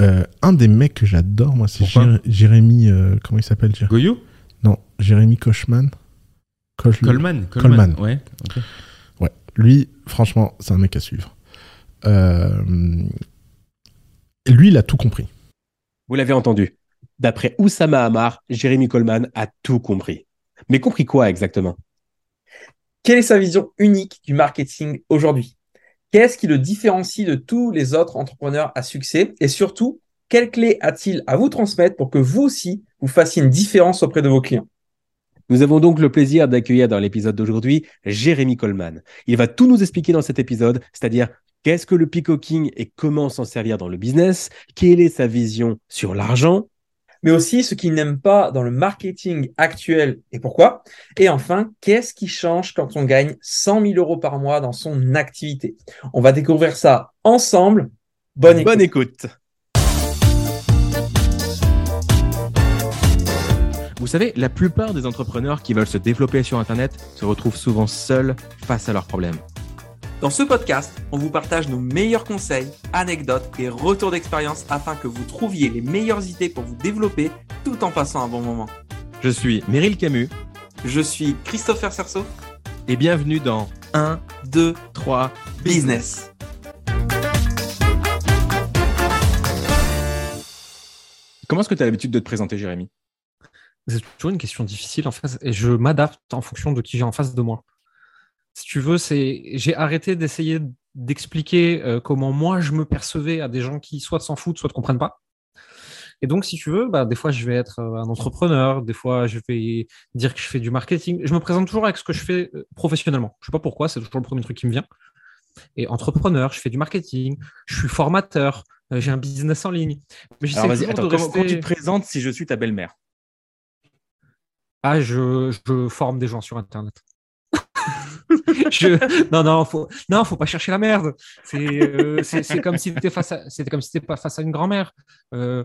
Euh, un des mecs que j'adore, moi, c'est Jé- Jérémy. euh, comment il s'appelle Jé- Goyou Non, Jérémy Kochman. Koch- Coleman. Coleman. Ouais. ok. Ouais, lui, franchement, c'est un mec à suivre. Euh, Lui, il a tout compris. Vous l'avez entendu. D'après Oussama Hamar, Jérémy Coleman a tout compris. Mais compris quoi exactement? Quelle est sa vision unique du marketing aujourd'hui? Qu'est-ce qui le différencie de tous les autres entrepreneurs à succès? Et surtout, quelles clés a-t-il à vous transmettre pour que vous aussi, vous fassiez une différence auprès de vos clients? Nous avons donc le plaisir d'accueillir dans l'épisode d'aujourd'hui Jérémy Coleman. Il va tout nous expliquer dans cet épisode, c'est-à-dire qu'est-ce que le peacocking et comment s'en servir dans le business, quelle est sa vision sur l'argent, mais aussi ce qu'il n'aime pas dans le marketing actuel et pourquoi? Et enfin, qu'est-ce qui change quand on gagne 100 000 euros par mois dans son activité? On va découvrir ça ensemble. Bonne écoute. Bonne écoute. Vous savez, la plupart des entrepreneurs qui veulent se développer sur Internet se retrouvent souvent seuls face à leurs problèmes. Dans ce podcast, on vous partage nos meilleurs conseils, anecdotes et retours d'expérience afin que vous trouviez les meilleures idées pour vous développer tout en passant un bon moment. Je suis Meryl Camus Je suis Christopher Cerceau, et bienvenue dans 1, 2 3, Business. Comment est-ce que tu as l'habitude de te présenter, Jérémy? C'est toujours une question difficile en face et je m'adapte en fonction de qui j'ai en face de moi. Si tu veux, c'est j'ai arrêté d'essayer d'expliquer euh, comment moi je me percevais à des gens qui soit s'en foutent, soit ne comprennent pas. Et donc, si tu veux, bah, des fois je vais être euh, un entrepreneur, des fois je vais dire que je fais du marketing. Je me présente toujours avec ce que je fais euh, professionnellement. Je sais pas pourquoi, c'est toujours le premier truc qui me vient. Et entrepreneur, je fais du marketing, je suis formateur, j'ai un business en ligne. Mais Alors vas-y, attends, comment, rester- comment tu te présentes si je suis ta belle-mère? Ah, je, je forme des gens sur Internet. Je... Non, non, faut... non, faut pas chercher la merde. C'est euh, c'est- c'est comme si tu étais face à... c'était comme si t'étais pas face à une grand-mère. Euh,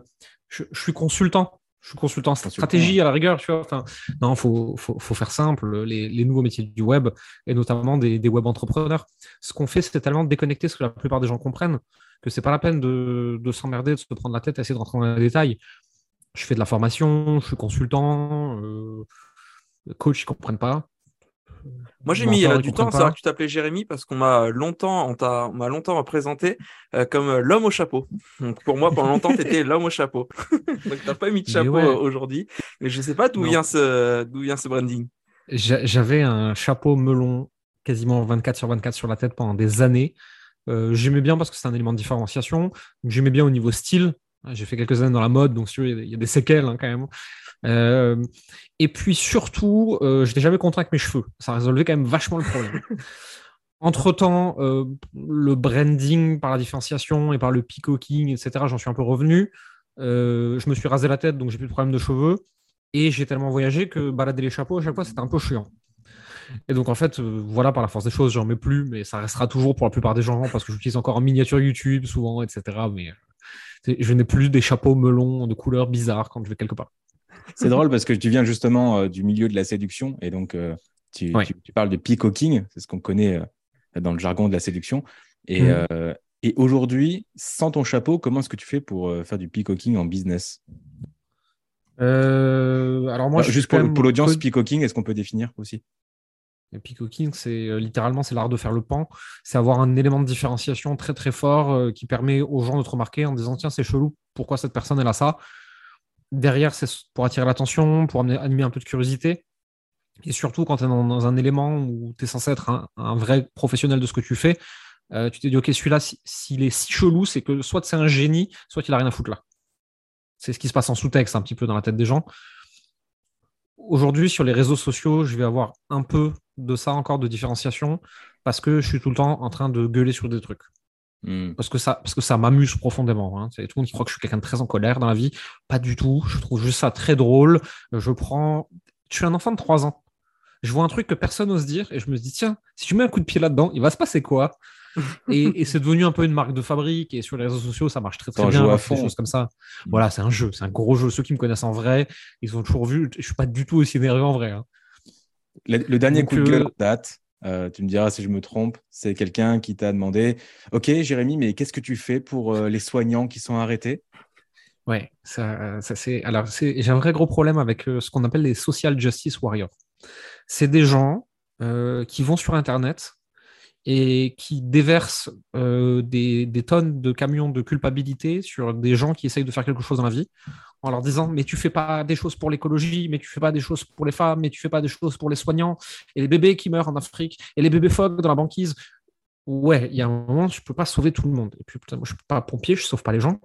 je, je suis consultant. Je suis consultant stratégie à la rigueur, tu vois. Enfin, non, faut, faut, faut faire simple. Les, les nouveaux métiers du web et notamment des, des web entrepreneurs. Ce qu'on fait, c'est tellement déconnecter ce que la plupart des gens comprennent que c'est pas la peine de, de s'emmerder, de se prendre la tête, essayer de rentrer dans les détails. Je fais de la formation, je suis consultant, euh, coach, ils comprennent pas. Moi, j'ai mis Mentor, euh, du temps à savoir que tu t'appelais Jérémy parce qu'on m'a longtemps, on m'a longtemps représenté euh, comme euh, l'homme au chapeau. Donc, pour moi, pendant longtemps, tu étais l'homme au chapeau. Donc, tu n'as pas mis de chapeau ouais. euh, aujourd'hui. Mais je ne sais pas d'où vient, ce, d'où vient ce branding. J'a- J'avais un chapeau melon quasiment 24 sur 24 sur la tête pendant des années. Euh, J'aimais bien parce que c'est un élément de différenciation. J'aimais bien au niveau style. J'ai fait quelques années dans la mode, donc il y a des séquelles hein, quand même. Euh, et puis surtout, euh, j'étais jamais content avec mes cheveux. Ça résolvait quand même vachement le problème. Entre-temps, euh, le branding par la différenciation et par le peacocking, etc., j'en suis un peu revenu. Je me suis rasé la tête, donc j'ai plus de problème de cheveux. Et j'ai tellement voyagé que balader les chapeaux à chaque fois, c'était un peu chiant. Et donc, en fait, euh, voilà, par la force des choses, j'en mets plus, mais ça restera toujours pour la plupart des gens parce que j'utilise encore en miniature YouTube souvent, etc. Mais euh, je n'ai plus des chapeaux melons de couleurs bizarres quand je vais quelque part. C'est drôle parce que tu viens justement euh, du milieu de la séduction et donc euh, tu, Ouais. tu- tu parles de peacocking, c'est ce qu'on connaît euh, dans le jargon de la séduction. Et, euh, et aujourd'hui, sans ton chapeau, comment est-ce que tu fais pour faire du peacocking en business? Euh, alors, moi, Alors, Juste pour, l'audience, peu- peacocking, est-ce qu'on peut définir aussi? Le peacocking, c'est euh, littéralement c'est l'art de faire le pan. C'est avoir un élément de différenciation très très fort euh, qui permet aux gens de te remarquer en disant tiens c'est chelou, pourquoi cette personne elle a ça? Derrière c'est pour attirer l'attention, pour amener, un peu de curiosité. Et surtout quand tu es dans, un élément où tu es censé être un, vrai professionnel de ce que tu fais, euh, tu t'es dit ok celui-là si- s'il est si chelou c'est que soit c'est un génie, soit il a rien à foutre là. C'est ce qui se passe en sous-texte un petit peu dans la tête des gens. Aujourd'hui, sur les réseaux sociaux, je vais avoir un peu de ça encore de différenciation parce que je suis tout le temps en train de gueuler sur des trucs. Hmm. Parce que ça, parce que ça m'amuse profondément. Hein. C'est tout le monde qui croit que je suis quelqu'un de très en colère dans la vie. Pas du tout. Je trouve juste ça très drôle. Je prends. Je suis un enfant de 3 ans. Je vois un truc que personne n'ose dire et je me dis, tiens, si tu mets un coup de pied là-dedans, il va se passer quoi? Et, et c'est devenu un peu une marque de fabrique. Et sur les réseaux sociaux, ça marche très très bien. à des fond. choses comme ça. Voilà, c'est un jeu. C'est un gros jeu. Ceux qui me connaissent en vrai, ils ont toujours vu. Je suis pas du tout aussi énervé en vrai. hein. Le, le dernier Donc, coup de gueule euh, date, euh, tu me diras si je me trompe, c'est quelqu'un qui t'a demandé Ok, Jérémy, mais qu'est-ce que tu fais pour euh, les soignants qui sont arrêtés? Ouais, ça, ça c'est. Alors, j'ai un vrai gros problème avec euh, ce qu'on appelle les social justice warriors. C'est des gens euh, qui vont sur Internet et qui déversent euh, des tonnes de camions de culpabilité sur des gens qui essayent de faire quelque chose dans la vie en leur disant mais tu fais pas des choses pour l'écologie, mais tu fais pas des choses pour les femmes, mais tu fais pas des choses pour les soignants et les bébés qui meurent en Afrique et les bébés phoques dans la banquise. Ouais, il y a un moment, je peux pas sauver tout le monde. Et puis, putain, moi, je suis pas pompier, je sauve pas les gens.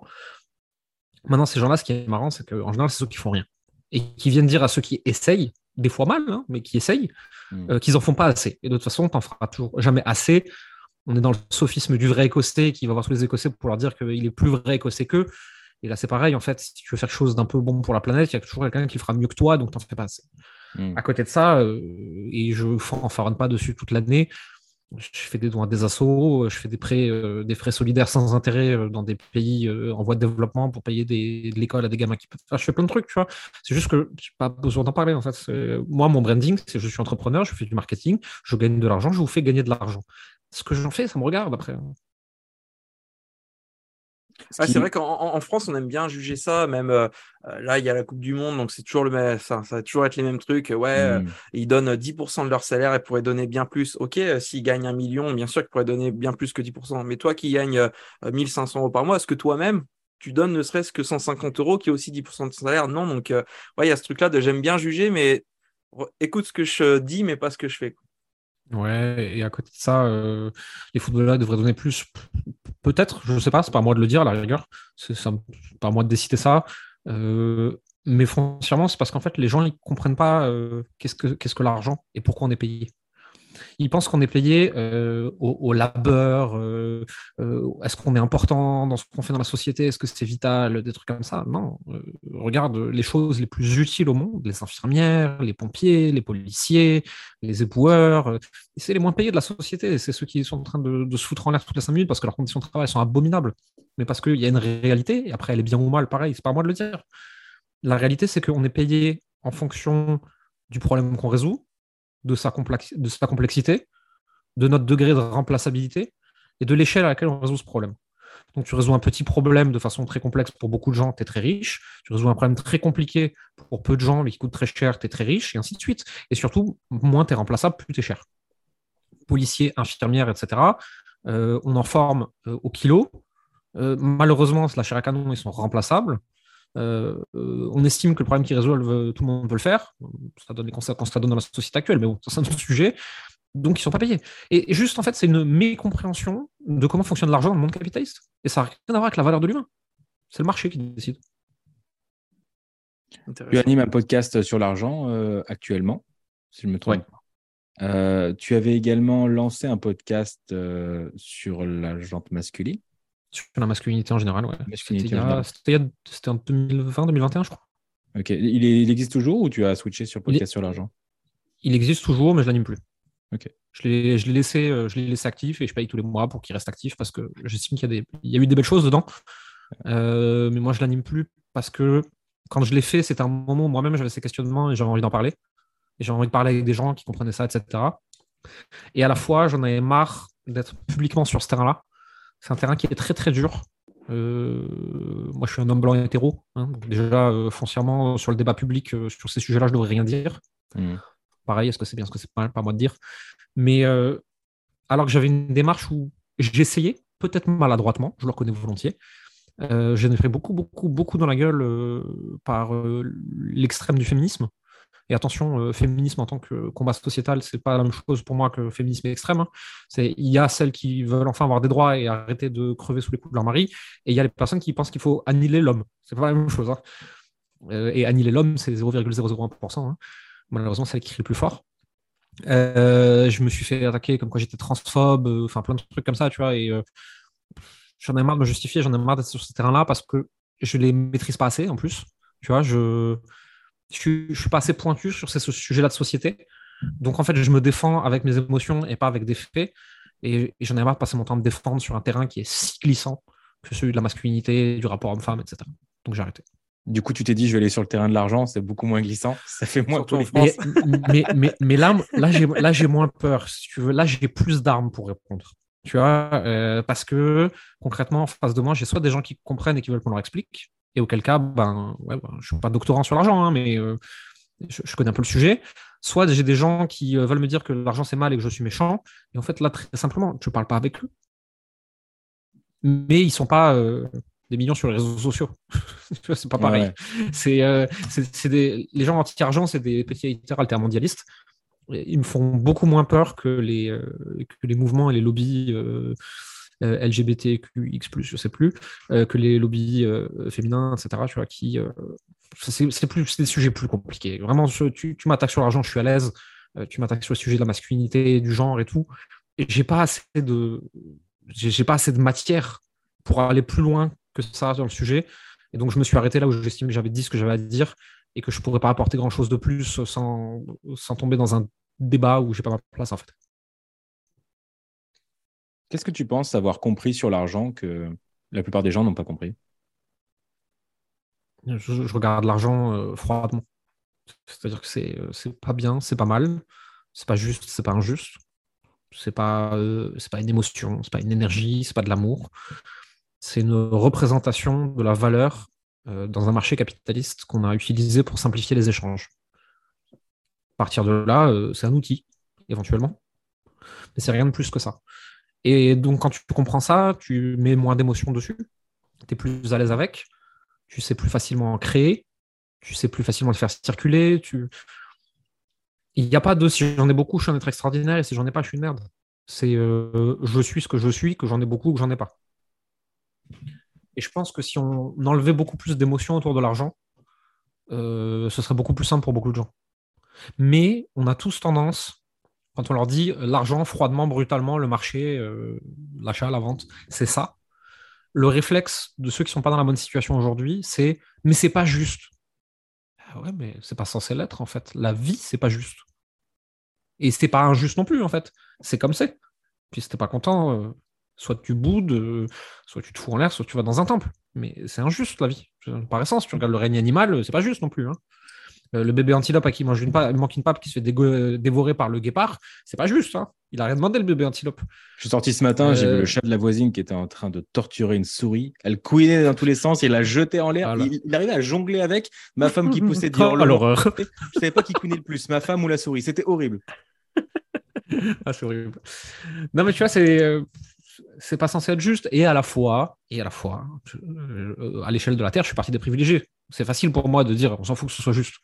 Maintenant, ces gens-là, ce qui est marrant, c'est qu'en général, c'est ceux qui font rien. Et qui viennent dire à ceux qui essayent, des fois mal, hein, mais qui essayent, Mm. euh, qu'ils en font pas assez. Et de toute façon, t'en feras toujours jamais assez. On est dans le sophisme du vrai écossais qui va voir tous les écossais pour leur dire qu'il est plus vrai écossais qu'eux. Et là, c'est pareil, en fait, si tu veux faire quelque chose d'un peu bon pour la planète, il y a toujours quelqu'un qui fera mieux que toi, donc t'en fais pas assez. Mm. À côté de ça, euh, et je fanfaronne pas dessus toute l'année, je fais des dons à des assos, je fais des prêts, euh, des frais solidaires sans intérêt euh, dans des pays euh, en voie de développement pour payer des, de l'école à des gamins qui peuvent. Enfin, je fais plein de trucs, tu vois. C'est juste que j'ai pas besoin d'en parler en fait. Moi, mon branding, c'est je suis entrepreneur, je fais du marketing, je gagne de l'argent, je vous fais gagner de l'argent. Ce que j'en fais, ça me regarde après. Ah, qui- c'est vrai qu'en en- en France, on aime bien juger ça. Même euh, euh, là, il y a la Coupe du Monde, donc c'est toujours le même. Ça, ça va toujours être les mêmes trucs. Ouais, euh, Mm. ils donnent 10% de leur salaire et pourraient donner bien plus. Ok, euh, s'ils gagnent un million, bien sûr qu'ils pourraient donner bien plus que 10%. Mais toi qui gagnes euh, 1500 euros par mois, est-ce que toi-même, tu donnes ne serait-ce que 150 euros, qui est aussi 10% de ton salaire? Non, donc ouais, il y a ce truc-là de j'aime bien juger, mais écoute ce que je dis, mais pas ce que je fais. quoi. Ouais, et à côté de ça, euh, les footballeurs devraient donner plus. Peut-être, je ne sais pas, c'est pas à moi de le dire à la rigueur, c'est pas à moi de décider ça. Euh, mais foncièrement, c'est parce qu'en fait, les gens ils comprennent pas euh, qu'est-ce que qu'est-ce que l'argent et pourquoi on est payé. Ils pensent qu'on est payé euh, au, labeur, euh, euh, est-ce qu'on est important dans ce qu'on fait dans la société, est-ce que c'est vital, des trucs comme ça. Non, regarde les choses les plus utiles au monde, les infirmières, les pompiers, les policiers, les éboueurs, c'est les moins payés de la société. C'est ceux qui sont en train de, de se foutre en l'air toutes les cinq minutes parce que leurs conditions de travail sont abominables. Mais parce qu'il y a une réalité, et après elle est bien ou mal, pareil, c'est pas à moi de le dire. La réalité, c'est qu'on est payé en fonction du problème qu'on résout, de sa, complexité, de notre degré de remplaçabilité et de l'échelle à laquelle on résout ce problème. Donc tu résous un petit problème de façon très complexe pour beaucoup de gens, tu es très riche. Tu résous un problème très compliqué pour peu de gens, mais qui coûte très cher, tu es très riche, et ainsi de suite. Et surtout, moins tu es remplaçable, plus tu es cher. Policiers, infirmières, etc. euh, on en forme euh, au kilo. Euh, malheureusement, la chair à canon, ils sont remplaçables. Euh, euh, on estime que le problème qu'ils résolvent, euh, tout le monde peut le faire. Ça donne les conséquences que ça donne dans la société actuelle, mais bon, ça, c'est un autre sujet. Donc, ils ne sont pas payés. Et, et juste, en fait, c'est une mécompréhension de comment fonctionne l'argent dans le monde capitaliste. Et ça n'a rien à voir avec la valeur de l'humain. C'est le marché qui décide. Tu animes un podcast sur l'argent euh, actuellement, si je me trompe. Ouais. Euh, tu avais également lancé un podcast euh, sur la jante masculine. Sur la masculinité en général, ouais. Masculinité C'était en a- général. C'était il y a- c'était en 2020, 2021, je crois. Ok. Il, est- il existe toujours ou tu as switché sur podcast sur l'argent? Il existe toujours, mais je l'anime plus. Ok. Je l'ai laissé, euh, je laissé actif et je paye tous les mois pour qu'il reste actif parce que j'estime qu'il y, a des- il y a eu des belles choses dedans. Euh, mais moi, je l'anime plus parce que quand je l'ai fait, c'était un moment où moi-même j'avais ces questionnements et j'avais envie d'en parler. Et j'avais envie de parler avec des gens qui comprenaient ça, etc. Et à la fois, j'en avais marre d'être publiquement sur ce terrain-là. C'est un terrain qui est très très dur. Euh, moi, je suis un homme blanc hétéro. hein. Donc déjà, euh, foncièrement, sur le débat public, euh, sur ces sujets-là, je ne devrais rien dire. Mhm. Pareil, est-ce que c'est bien, est-ce que c'est pas, pas à moi de dire. Mais euh, alors que j'avais une démarche où j'essayais, peut-être maladroitement, je le reconnais volontiers, euh, j'ai pris beaucoup, beaucoup, beaucoup dans la gueule euh, par euh, l'extrême du féminisme. Et attention, euh, féminisme en tant que combat sociétal, c'est pas la même chose pour moi que féminisme extrême. hein. Il y a celles qui veulent enfin avoir des droits et arrêter de crever sous les coups de leur mari, et il y a les personnes qui pensent qu'il faut annihiler l'homme. C'est pas la même chose. hein. Euh, et annihiler l'homme, c'est 0,001%. hein. Malheureusement, c'est qui crie le plus fort. Euh, je me suis fait attaquer comme quoi j'étais transphobe, enfin plein de trucs comme ça, tu vois. Et j'en ai marre de me justifier, j'en ai marre d'être sur ce terrain-là parce que je les maîtrise pas assez en plus. Tu vois, je suis, je suis pas assez pointu sur ces sujets-là de société. Donc en fait, je me défends avec mes émotions et pas avec des faits. Et, et j'en ai marre de passer mon temps à me défendre sur un terrain qui est si glissant que celui de la masculinité, du rapport homme-femme, etc. Donc j'ai arrêté. Du coup, tu t'es dit, je vais aller sur le terrain de l'argent, c'est beaucoup moins glissant, ça fait moins Surtout France. Mais, mais, mais, mais là, là j'ai, là, j'ai moins peur. Si tu veux, là, j'ai plus d'armes pour répondre. Tu vois, euh, parce que concrètement, en face de moi, j'ai soit des gens qui comprennent et qui veulent qu'on leur explique, et auquel cas, ben, ouais, ben, je suis pas doctorant sur l'argent, hein, mais euh, je, je connais un peu le sujet. Soit j'ai des gens qui euh, veulent me dire que l'argent c'est mal et que je suis méchant, et en fait, là, très simplement, je parle pas avec eux. Mais ils sont pas euh, des millions sur les réseaux sociaux. C'est pas pareil. Ouais. C'est, euh, des, les gens anti-argent, c'est des petits éditeurs altermondialistes. Ils me font beaucoup moins peur que les, que les mouvements et les lobbies LGBTQX+, je sais plus, euh, que les lobbies euh, féminins, etc. Tu vois, qui, euh, c'est plus, des sujets plus compliqués. Vraiment, tu, tu m'attaques sur l'argent, je suis à l'aise. Euh, tu m'attaques sur le sujet de la masculinité, du genre et tout. Et j'ai pas assez de, j'ai pas assez de matière pour aller plus loin que ça dans le sujet. Et donc, je me suis arrêté là où j'estime que j'avais dit ce que j'avais à dire et que je pourrais pas apporter grand chose de plus sans, sans tomber dans un débat où j'ai pas ma place, en fait. Qu'est-ce que tu penses avoir compris sur l'argent que la plupart des gens n'ont pas compris? Je, regarde l'argent euh, froidement. C'est-à-dire que c'est euh, c'est pas bien, c'est pas mal, c'est pas juste, c'est pas injuste, c'est pas, euh, pas une émotion, c'est pas une énergie, c'est pas de l'amour. C'est une représentation de la valeur dans un marché capitaliste qu'on a utilisé pour simplifier les échanges. À partir de là, c'est un outil, éventuellement. Mais c'est rien de plus que ça. Et donc, quand tu comprends ça, tu mets moins d'émotion dessus, tu es plus à l'aise avec, tu sais plus facilement en créer, tu sais plus facilement le faire circuler. Tu... Il n'y a pas de si j'en ai beaucoup, je suis un être extraordinaire, et si j'en ai pas, je suis une merde. C'est euh, je suis ce que je suis, que j'en ai beaucoup ou que j'en ai pas. Et je pense que si on enlevait beaucoup plus d'émotions autour de l'argent, euh, ce serait beaucoup plus simple pour beaucoup de gens. Mais on a tous tendance, quand on leur dit euh, l'argent froidement, brutalement, le marché, euh, l'achat, la vente, c'est ça. Le réflexe de ceux qui sont pas dans la bonne situation aujourd'hui, c'est mais c'est pas juste. Ah ouais, mais c'est pas censé l'être en fait. La vie, c'est pas juste. Et c'est pas injuste non plus en fait. C'est comme c'est. Puis si t'es pas content, euh, soit tu boudes, soit tu te fous en l'air, soit tu vas dans un temple. Mais c'est injuste la vie. Par essence, tu regardes le règne animal, c'est pas juste non plus. hein. Euh, le bébé antilope à qui mange une pa- manque une pape qui se fait dévorer par le guépard, c'est pas juste. hein. Il a rien demandé le bébé antilope. Je suis sorti ce matin, j'ai Euh, vu le chat de la voisine qui était en train de torturer une souris. Elle couinait dans tous les sens, il la jetait en l'air. Voilà. Il, il arrivait à jongler avec. Ma femme qui poussait Oh, hurlement. l'horreur. Je savais pas qui couinait le plus, ma femme ou la souris. C'était horrible. Ah, c'est horrible. Non, mais tu vois, c'est euh, c'est pas censé être juste. Et à la fois, et à la fois, je- euh, à l'échelle de la Terre, je suis parti des privilégiés. C'est facile pour moi de dire, on s'en fout que ce soit juste.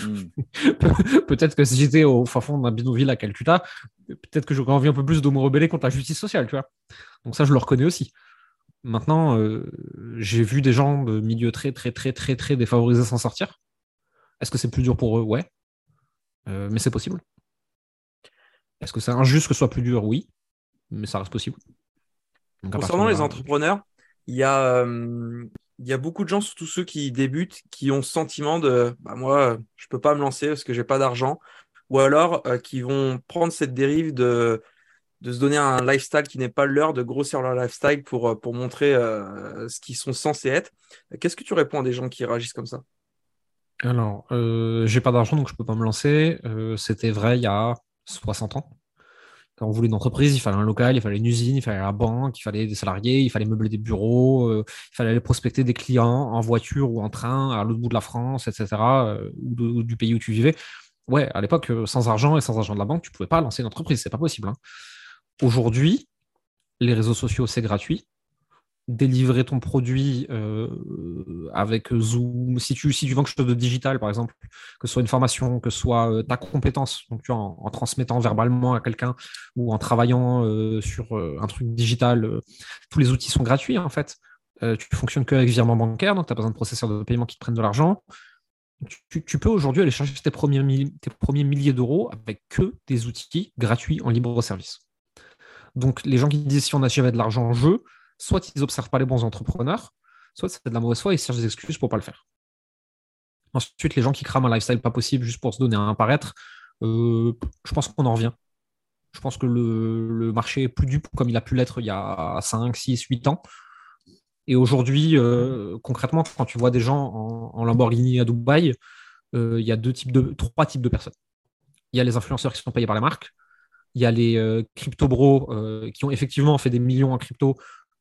Hmm. peut-être que si j'étais au fin fond d'un bidonville à Calcutta, peut-être que j'aurais envie un peu plus de me rebeller contre la justice sociale, tu vois. Donc ça, je le reconnais aussi. Maintenant, euh, j'ai vu des gens de milieux très, très, très, très, très défavorisés s'en sortir. Est-ce que c'est plus dur pour eux? Ouais. Euh, mais c'est possible. Est-ce que c'est injuste que ce soit plus dur? Oui. Mais ça reste possible. Donc, Concernant les là, entrepreneurs, il y, a, euh, il y a beaucoup de gens, surtout ceux qui débutent, qui ont ce sentiment de bah, moi, je peux pas me lancer parce que j'ai pas d'argent. Ou alors euh, qui vont prendre cette dérive de, se donner un lifestyle qui n'est pas leur, de grossir leur lifestyle pour, euh, montrer euh, ce qu'ils sont censés être. Qu'est-ce que tu réponds à des gens qui réagissent comme ça? Alors, euh, j'ai pas d'argent, donc je peux pas me lancer. Euh, C'était vrai il y a 60 ans. Quand on voulait une entreprise, il fallait un local, il fallait une usine, il fallait la banque, il fallait des salariés, il fallait meubler des bureaux, euh, il fallait aller prospecter des clients en voiture ou en train à l'autre bout de la France, etc., euh, ou, du pays où tu vivais. Ouais, à l'époque, euh, sans argent et sans argent de la banque, tu pouvais pas lancer une entreprise, c'est pas possible. hein. Aujourd'hui, les réseaux sociaux, c'est gratuit. Délivrer ton produit euh, avec Zoom, si tu, si tu vends quelque chose de digital, par exemple, que ce soit une formation, que ce soit euh, ta compétence, donc tu en, transmettant verbalement à quelqu'un ou en travaillant euh, sur un truc digital, tous les outils sont gratuits en fait. Tu fonctionnes qu'avec virement bancaire, donc tu n'as pas besoin de processeurs de paiement qui te prennent de l'argent. Tu, peux aujourd'hui aller chercher tes premiers, milliers d'euros avec que des outils gratuits en libre service. Donc les gens qui disent si on a de l'argent en jeu, soit ils n'observent pas les bons entrepreneurs, soit c'est de la mauvaise foi et ils cherchent des excuses pour pas le faire. Ensuite, les gens qui crament un lifestyle pas possible juste pour se donner un paraître, euh, je pense qu'on en revient. Je pense que le, marché est plus dupe comme il a pu l'être il y a 5, 6, 8 ans. Et aujourd'hui, euh, concrètement, quand tu vois des gens en, Lamborghini à Dubaï, euh, il y a deux types de, trois types de personnes. Il y a les influenceurs qui sont payés par la marque. Il y a les crypto bros euh, qui ont effectivement fait des millions en crypto,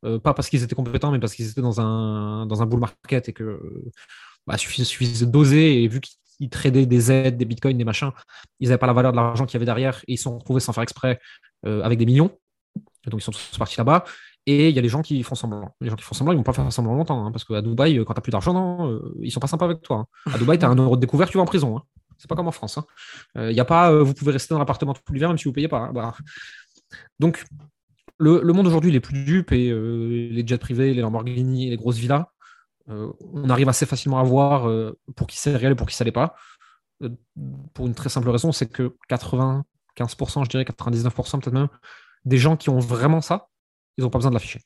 euh, pas parce qu'ils étaient compétents, mais parce qu'ils étaient dans un, dans un bull market et que bah, suffisait, d'oser. Et vu qu'ils tradaient des aides, des bitcoins, des machins, ils n'avaient pas la valeur de l'argent qu'il y avait derrière et ils se sont retrouvés sans faire exprès euh, avec des millions. Donc ils sont tous partis là-bas. Et il y a les gens qui font semblant. Les gens qui font semblant, ils vont pas faire semblant longtemps. hein, parce qu'à Dubaï, euh, quand tu n'as plus d'argent, non, euh, ils sont pas sympas avec toi. hein. À Dubaï, tu as un euro de découvert, tu vas en prison. hein. C'est pas comme en France. Il n'y a pas, euh, vous pouvez rester dans l'appartement tout l'hiver même si vous payez pas. hein. Bah. Donc, le, le monde aujourd'hui, il est plus dupe et euh, les jets privés, les Lamborghini, les grosses villas, euh, on arrive assez facilement à voir euh, pour qui c'est réel et pour qui ça l'est pas. Pour une très simple raison, c'est que 95%, je dirais 99% peut-être même, des gens qui ont vraiment ça, ils n'ont pas besoin de l'afficher.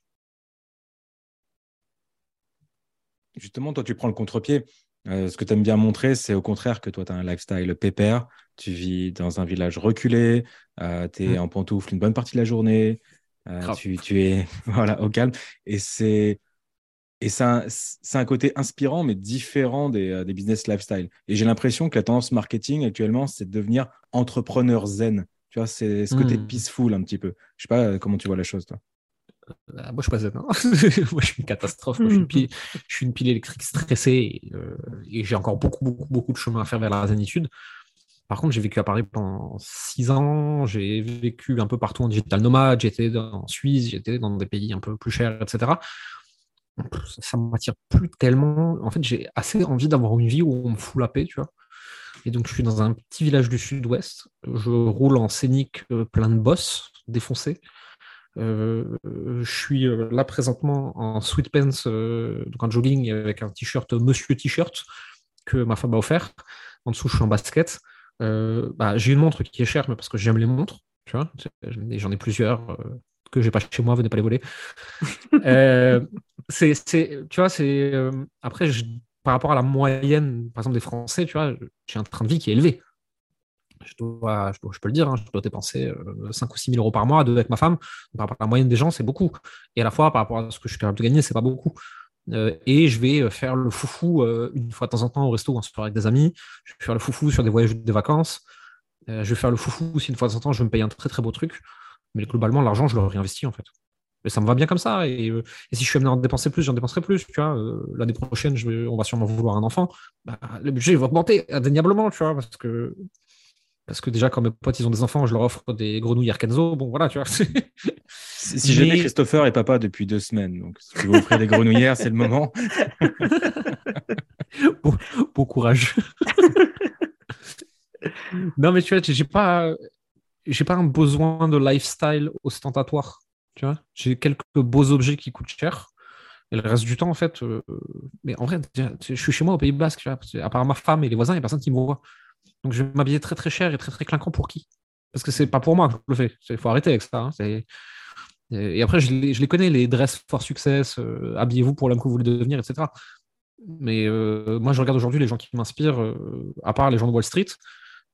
Justement, toi, tu prends le contre-pied. Euh, ce que tu aimes bien montrer, c'est au contraire que toi, tu as un lifestyle pépère. Tu vis dans un village reculé, tu es Mm. en pantoufle une bonne partie de la journée. Tu, tu es voilà, au calme. Et c'est et c'est un, un côté inspirant, mais différent des, euh, des business lifestyle. Et j'ai l'impression que la tendance marketing actuellement, c'est de devenir entrepreneur zen. Tu vois, c'est ce côté Mm. peaceful un petit peu. Je sais pas euh, comment tu vois la chose, toi. Ah, moi, je suis pas zen. hein. moi, je suis une catastrophe. Moi, je, suis une pile, je suis une pile électrique stressée et, euh, et j'ai encore beaucoup, beaucoup, beaucoup de chemin à faire vers la zénitude. Par contre, j'ai vécu à Paris pendant six ans. J'ai vécu un peu partout en digital nomade. J'étais en Suisse, j'étais dans des pays un peu plus chers, etc. Ça, ça m'attire plus tellement. En fait, j'ai assez envie d'avoir une vie où on me fout la paix, tu vois. Et donc, je suis dans un petit village du sud-ouest. Je roule en scénic euh, plein de bosses défoncés. Euh, je suis euh, là présentement en sweatpants, euh, donc en jogging avec un t-shirt Monsieur T-shirt que ma femme m'a offert. En dessous, je suis en basket. Euh, bah, j'ai une montre qui est chère, mais parce que j'aime les montres. Tu vois, j'en ai plusieurs euh, que j'ai pas chez moi. Venez pas les voler. Euh, c'est, c'est- tu vois, c'est euh, après je- par rapport à la moyenne, par exemple des Français, tu vois, j'ai un train de vie qui est élevé je, dois, je, dois- je peux le dire, hein, je dois dépenser euh, 5 ou 6 000 euros par mois avec ma femme. Par rapport à la moyenne des gens, c'est beaucoup. Et à la fois, par rapport à ce que je suis capable de gagner, c'est pas beaucoup. Euh, et je vais euh, faire le foufou euh, une fois de temps en temps au resto en soirée avec des amis. Je vais faire le foufou sur des voyages des vacances. Je vais faire le foufou si une fois de temps en temps je veux me payer un très très beau truc. Mais globalement, l'argent, je le réinvestis en fait. Et ça me va bien comme ça. Et, si je suis amené à en dépenser plus, j'en dépenserai plus. Tu vois, l'année prochaine, vais- on va sûrement vouloir un enfant. Bah, le budget va augmenter indéniablement, tu vois, parce que parce que déjà, quand mes potes ils ont des enfants, je leur offre des grenouilles Arkenzo. Bon, voilà, tu vois. Si, si jamais Mais- Christopher est papa depuis deux semaines, donc si tu veux offrir des grenouillères, c'est le moment. bon, bon courage. non, mais tu vois, j'ai pas, j'ai pas un besoin de lifestyle ostentatoire. Tu vois, j'ai quelques beaux objets qui coûtent cher. Et le reste du temps, en fait, euh, mais en vrai, je suis chez moi au Pays Basque, tu vois, à part ma femme et les voisins, il n'y a personne qui me voit. Donc je vais m'habiller très très cher et très très clinquant pour qui? Parce que c'est pas pour moi que je le fais. Il faut arrêter avec ça. hein. Et après, je les, connais, les dress for success, euh, habillez-vous pour l'homme que vous voulez devenir, etc. Mais euh, moi, je regarde aujourd'hui les gens qui m'inspirent, euh, à part les gens de Wall Street,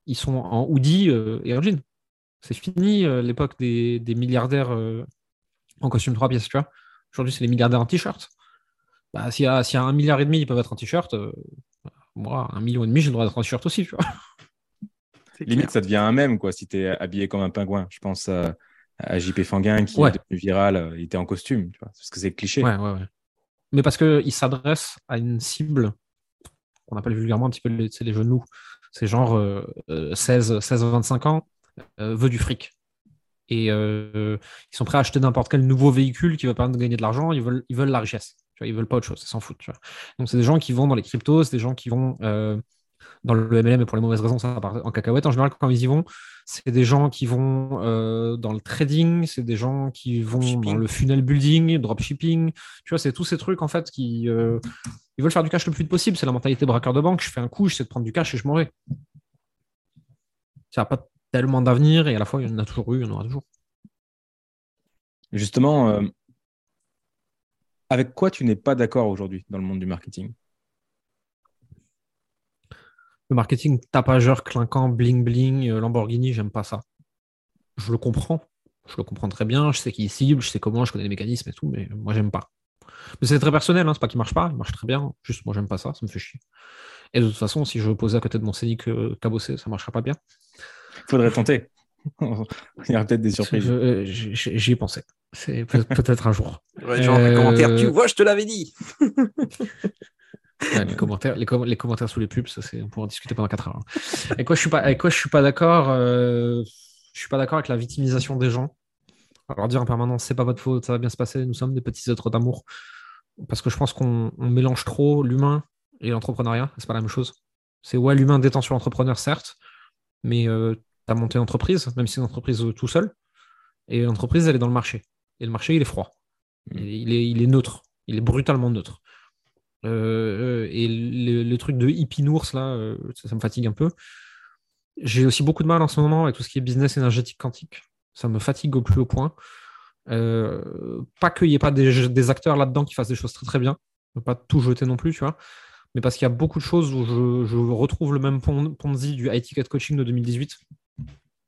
ils sont en hoodie et en jean. C'est fini l'époque des, milliardaires en costume trois pièces, tu vois. Aujourd'hui, c'est les milliardaires en t-shirt. Bah, s'il y, y a un milliard et demi, ils peuvent être en t-shirt. Euh, moi, un million et demi, j'ai le droit d'être en t-shirt aussi, tu vois. C'est Limite, clair. ça devient un mème, quoi, si tu es habillé comme un pingouin. Je pense à, à JP Fanguin qui Ouais. est devenu viral, euh, il était en costume, tu vois, parce que c'est cliché. Ouais, ouais, ouais. Mais parce qu'il s'adresse à une cible qu'on appelle vulgairement un petit peu les, les genoux. C'est genre euh, euh, 16, 16-25 ans, euh, veut du fric. Et euh, ils sont prêts à acheter n'importe quel nouveau véhicule qui va permettre de gagner de l'argent. Ils veulent, ils veulent la richesse. Vois, ils veulent pas autre chose. Ils s'en foutent. Tu vois. Donc, c'est des gens qui vont dans les cryptos, c'est des gens qui vont euh, dans le MLM et pour les mauvaises raisons, ça part en cacahuète. En général, quand ils y vont, c'est des gens qui vont euh, dans le trading, c'est des gens qui vont dans le funnel building, dropshipping. Tu vois, c'est tous ces trucs en fait qui euh, ils veulent faire du cash le plus vite possible. C'est la mentalité braqueur de banque. Je fais un coup, j'essaie de prendre du cash et je m'en vais. Ça n'a pas tellement d'avenir et à la fois il y en a toujours eu, il y en aura toujours. Justement, euh, avec quoi tu n'es pas d'accord aujourd'hui dans le monde du marketing? Le marketing tapageur, clinquant, bling bling, euh, Lamborghini, j'aime pas ça. Je le comprends. Je le comprends très bien. Je sais qui il cible, je sais comment, je connais les mécanismes et tout, mais moi j'aime pas. Mais c'est très personnel, hein, c'est pas qu'il marche pas, il marche très bien. Juste, moi, j'aime pas ça, ça me fait chier. Et de toute façon, si je posais à côté de mon Scénic euh, cabossé, ça marcherait pas bien. Faudrait tenter. Il y aura peut-être des surprises. Euh, J'y ai pensé. C'est peut- peut-être un jour. Ouais, genre, les commentaires, Euh, tu vois, je te l'avais dit. Ouais, les, commentaires, les, com- les commentaires sous les pubs, ça, on pourra en discuter pendant 4 heures. hein. Et quoi, je suis pas, avec quoi je suis pas d'accord euh, Je suis pas d'accord avec la victimisation des gens. Alors dire en permanence, c'est pas votre faute, ça va bien se passer, nous sommes des petits êtres d'amour. Parce que je pense qu'on on mélange trop l'humain et l'entrepreneuriat, c'est pas la même chose. C'est ouais, l'humain détend sur l'entrepreneur, certes, mais tu as monté une entreprise, même si c'est une entreprise tout seul, et l'entreprise, elle est dans le marché. Et le marché, il est froid. Il, il est, il est neutre. Il est brutalement neutre. Euh, et le, le truc de hippie nours, là, euh, ça, ça me fatigue un peu. J'ai aussi beaucoup de mal en ce moment avec tout ce qui est business énergétique quantique. Ça me fatigue au plus haut point. Euh, pas qu'il n'y ait pas des, des acteurs là-dedans qui fassent des choses très très bien. Ne pas tout jeter non plus, tu vois. Mais parce qu'il y a beaucoup de choses où je, je retrouve le même pon- Ponzi du IT Cat Coaching de 2018,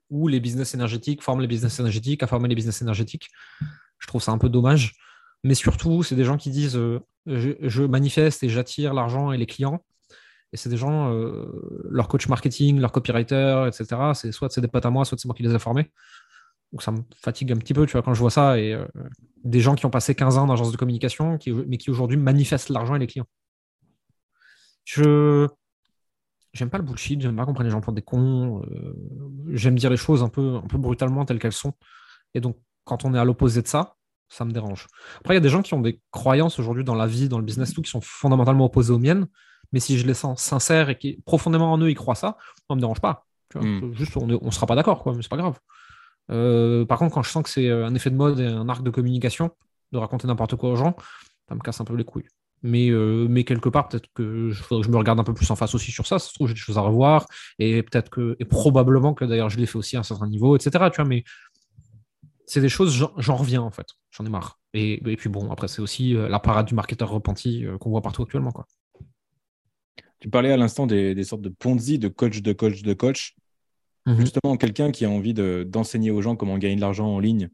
où les business énergétiques forment les business énergétiques, à former les business énergétiques. Je trouve ça un peu dommage. Mais surtout, c'est des gens qui disent euh, je, manifeste et j'attire l'argent et les clients. Et c'est des gens, euh, leur coach marketing, leur copywriter, etc. C'est soit c'est des potes à moi, soit c'est moi qui les ai formés. Donc ça me fatigue un petit peu, tu vois, quand je vois ça. Et euh, des gens qui ont passé 15 ans dans de communication, mais qui aujourd'hui manifestent l'argent et les clients. Je j'aime pas le bullshit, j'aime pas qu'on prenne les gens pour des cons. euh, j'aime dire les choses un peu, un peu brutalement telles qu'elles sont. Et donc, quand on est à l'opposé de ça, ça me dérange. Après, il y a des gens qui ont des croyances aujourd'hui dans la vie, dans le business, tout, qui sont fondamentalement opposées aux miennes. Mais si je les sens sincères et qui profondément en eux, ils croient ça, ça me dérange pas. Tu vois. Mm. Juste, on ne sera pas d'accord, quoi, mais c'est pas grave. Euh, par contre, quand je sens que c'est euh, un effet de mode et un arc de communication, de raconter n'importe quoi aux gens, ça me casse un peu les couilles. Mais, euh, mais quelque part, peut-être que je, faudrait que je me regarde un peu plus en face aussi sur ça. Ça se trouve, j'ai des choses à revoir. Et peut-être que, et probablement que d'ailleurs, je l'ai fait aussi à un certain niveau, etc. Tu vois, mais c'est des choses, j'en- reviens en fait. J'en ai marre. Et, et puis bon, après, c'est aussi euh, la parade du marketeur repenti euh, qu'on voit partout actuellement. Quoi. Tu parlais à l'instant des, des sortes de Ponzi, de coach, de coach, de coach. Mhm. Justement, quelqu'un qui a envie de- d'enseigner aux gens comment gagner de l'argent en ligne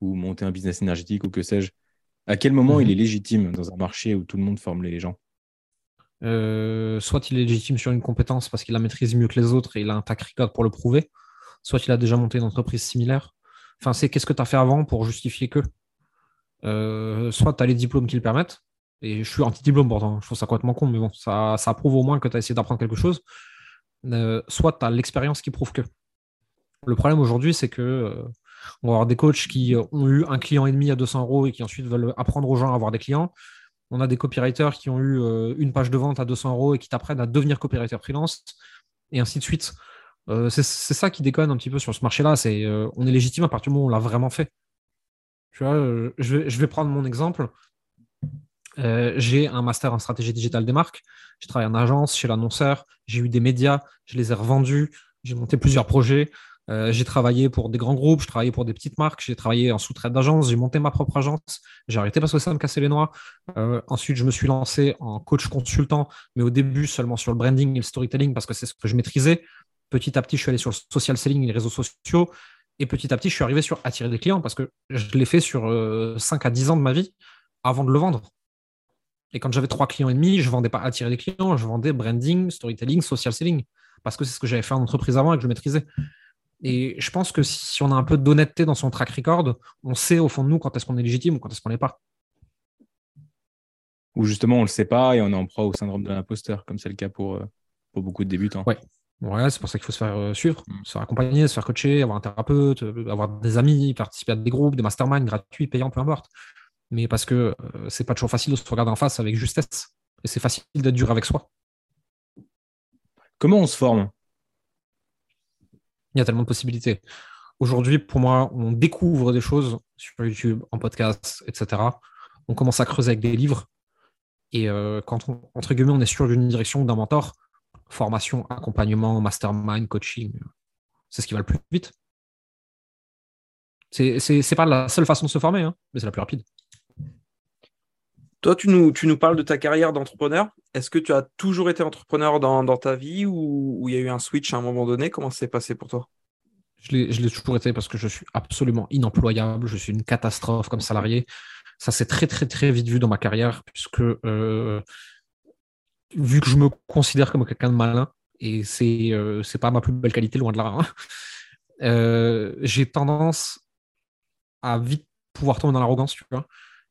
ou monter un business énergétique ou que sais-je, à quel moment Mhm. il est légitime dans un marché où tout le monde forme les gens? Euh, soit il est légitime sur une compétence parce qu'il la maîtrise mieux que les autres et il a un track record pour le prouver, soit il a déjà monté une entreprise similaire. Enfin, c'est qu'est-ce que tu as fait avant pour justifier que Euh, Soit tu as les diplômes qui le permettent, et je suis anti-diplôme pourtant, je trouve ça complètement con, mais bon, ça, ça prouve au moins que tu as essayé d'apprendre quelque chose. Euh, soit tu as l'expérience qui prouve que. Le problème aujourd'hui, c'est que on va avoir des coachs qui euh, ont eu un client et demi à 200 euros et qui ensuite veulent apprendre aux gens à avoir des clients. On a des copywriters qui ont eu euh, une page de vente à 200 euros et qui t'apprennent à devenir copywriter freelance, et ainsi de suite. Euh, c'est ça qui déconne un petit peu sur ce marché-là. C'est on est légitime à partir du moment où on l'a vraiment fait. Tu vois, je, vais, prendre mon exemple. J'ai un master en stratégie digitale des marques. J'ai travaillé en agence, chez l'annonceur. J'ai eu des médias. Je les ai revendus. J'ai monté plusieurs projets. Euh, j'ai travaillé pour des grands groupes. Je travaillais pour des petites marques. J'ai travaillé en sous-traite d'agence. J'ai monté ma propre agence. J'ai arrêté parce que ça me cassait les noix. Euh, ensuite, je me suis lancé en coach consultant, mais au début seulement sur le branding et le storytelling parce que c'est ce que je maîtrisais. Petit à petit, je suis allé sur le social selling et les réseaux sociaux. Et petit à petit, je suis arrivé sur attirer des clients parce que je l'ai fait sur euh, 5 à 10 ans de ma vie avant de le vendre. Et quand j'avais trois clients et demi, je ne vendais pas attirer des clients, je vendais branding, storytelling, social selling. Parce que c'est ce que j'avais fait en entreprise avant et que je maîtrisais. Et je pense que si on a un peu d'honnêteté dans son track record, on sait au fond de nous quand est-ce qu'on est légitime ou quand est-ce qu'on n'est pas. Ou justement, on ne le sait pas et on est en proie au syndrome de l'imposteur, comme c'est le cas pour, euh, pour beaucoup de débutants. Ouais. Ouais, c'est pour ça qu'il faut se faire euh, suivre, Mm. se faire accompagner, se faire coacher, avoir un thérapeute, euh, avoir des amis, participer à des groupes, des masterminds gratuits, payants, peu importe. Mais parce que euh, c'est pas toujours facile de se regarder en face avec justesse. Et c'est facile d'être dur avec soi. Comment on se forme? Il y a tellement de possibilités. Aujourd'hui, pour moi, on découvre des choses sur YouTube, en podcast, etc. On commence à creuser avec des livres. Et euh, quand, on, entre guillemets, on est sûr d'une direction d'un mentor, formation, accompagnement, mastermind, coaching, c'est ce qui va le plus vite. C'est pas la seule façon de se former, hein, mais c'est la plus rapide. Toi, tu nous, parles de ta carrière d'entrepreneur. Est-ce que tu as toujours été entrepreneur dans, ta vie ou il y a eu un switch à un moment donné? Comment ça s'est passé pour toi? Je l'ai toujours été parce que je suis absolument inemployable. Je suis une catastrophe comme salarié. Ça s'est très, très, très vite vu dans ma carrière, puisque euh, vu que je me considère comme quelqu'un de malin, et c'est euh, c'est pas ma plus belle qualité, loin de là, hein, euh, j'ai tendance à vite pouvoir tomber dans l'arrogance, tu vois.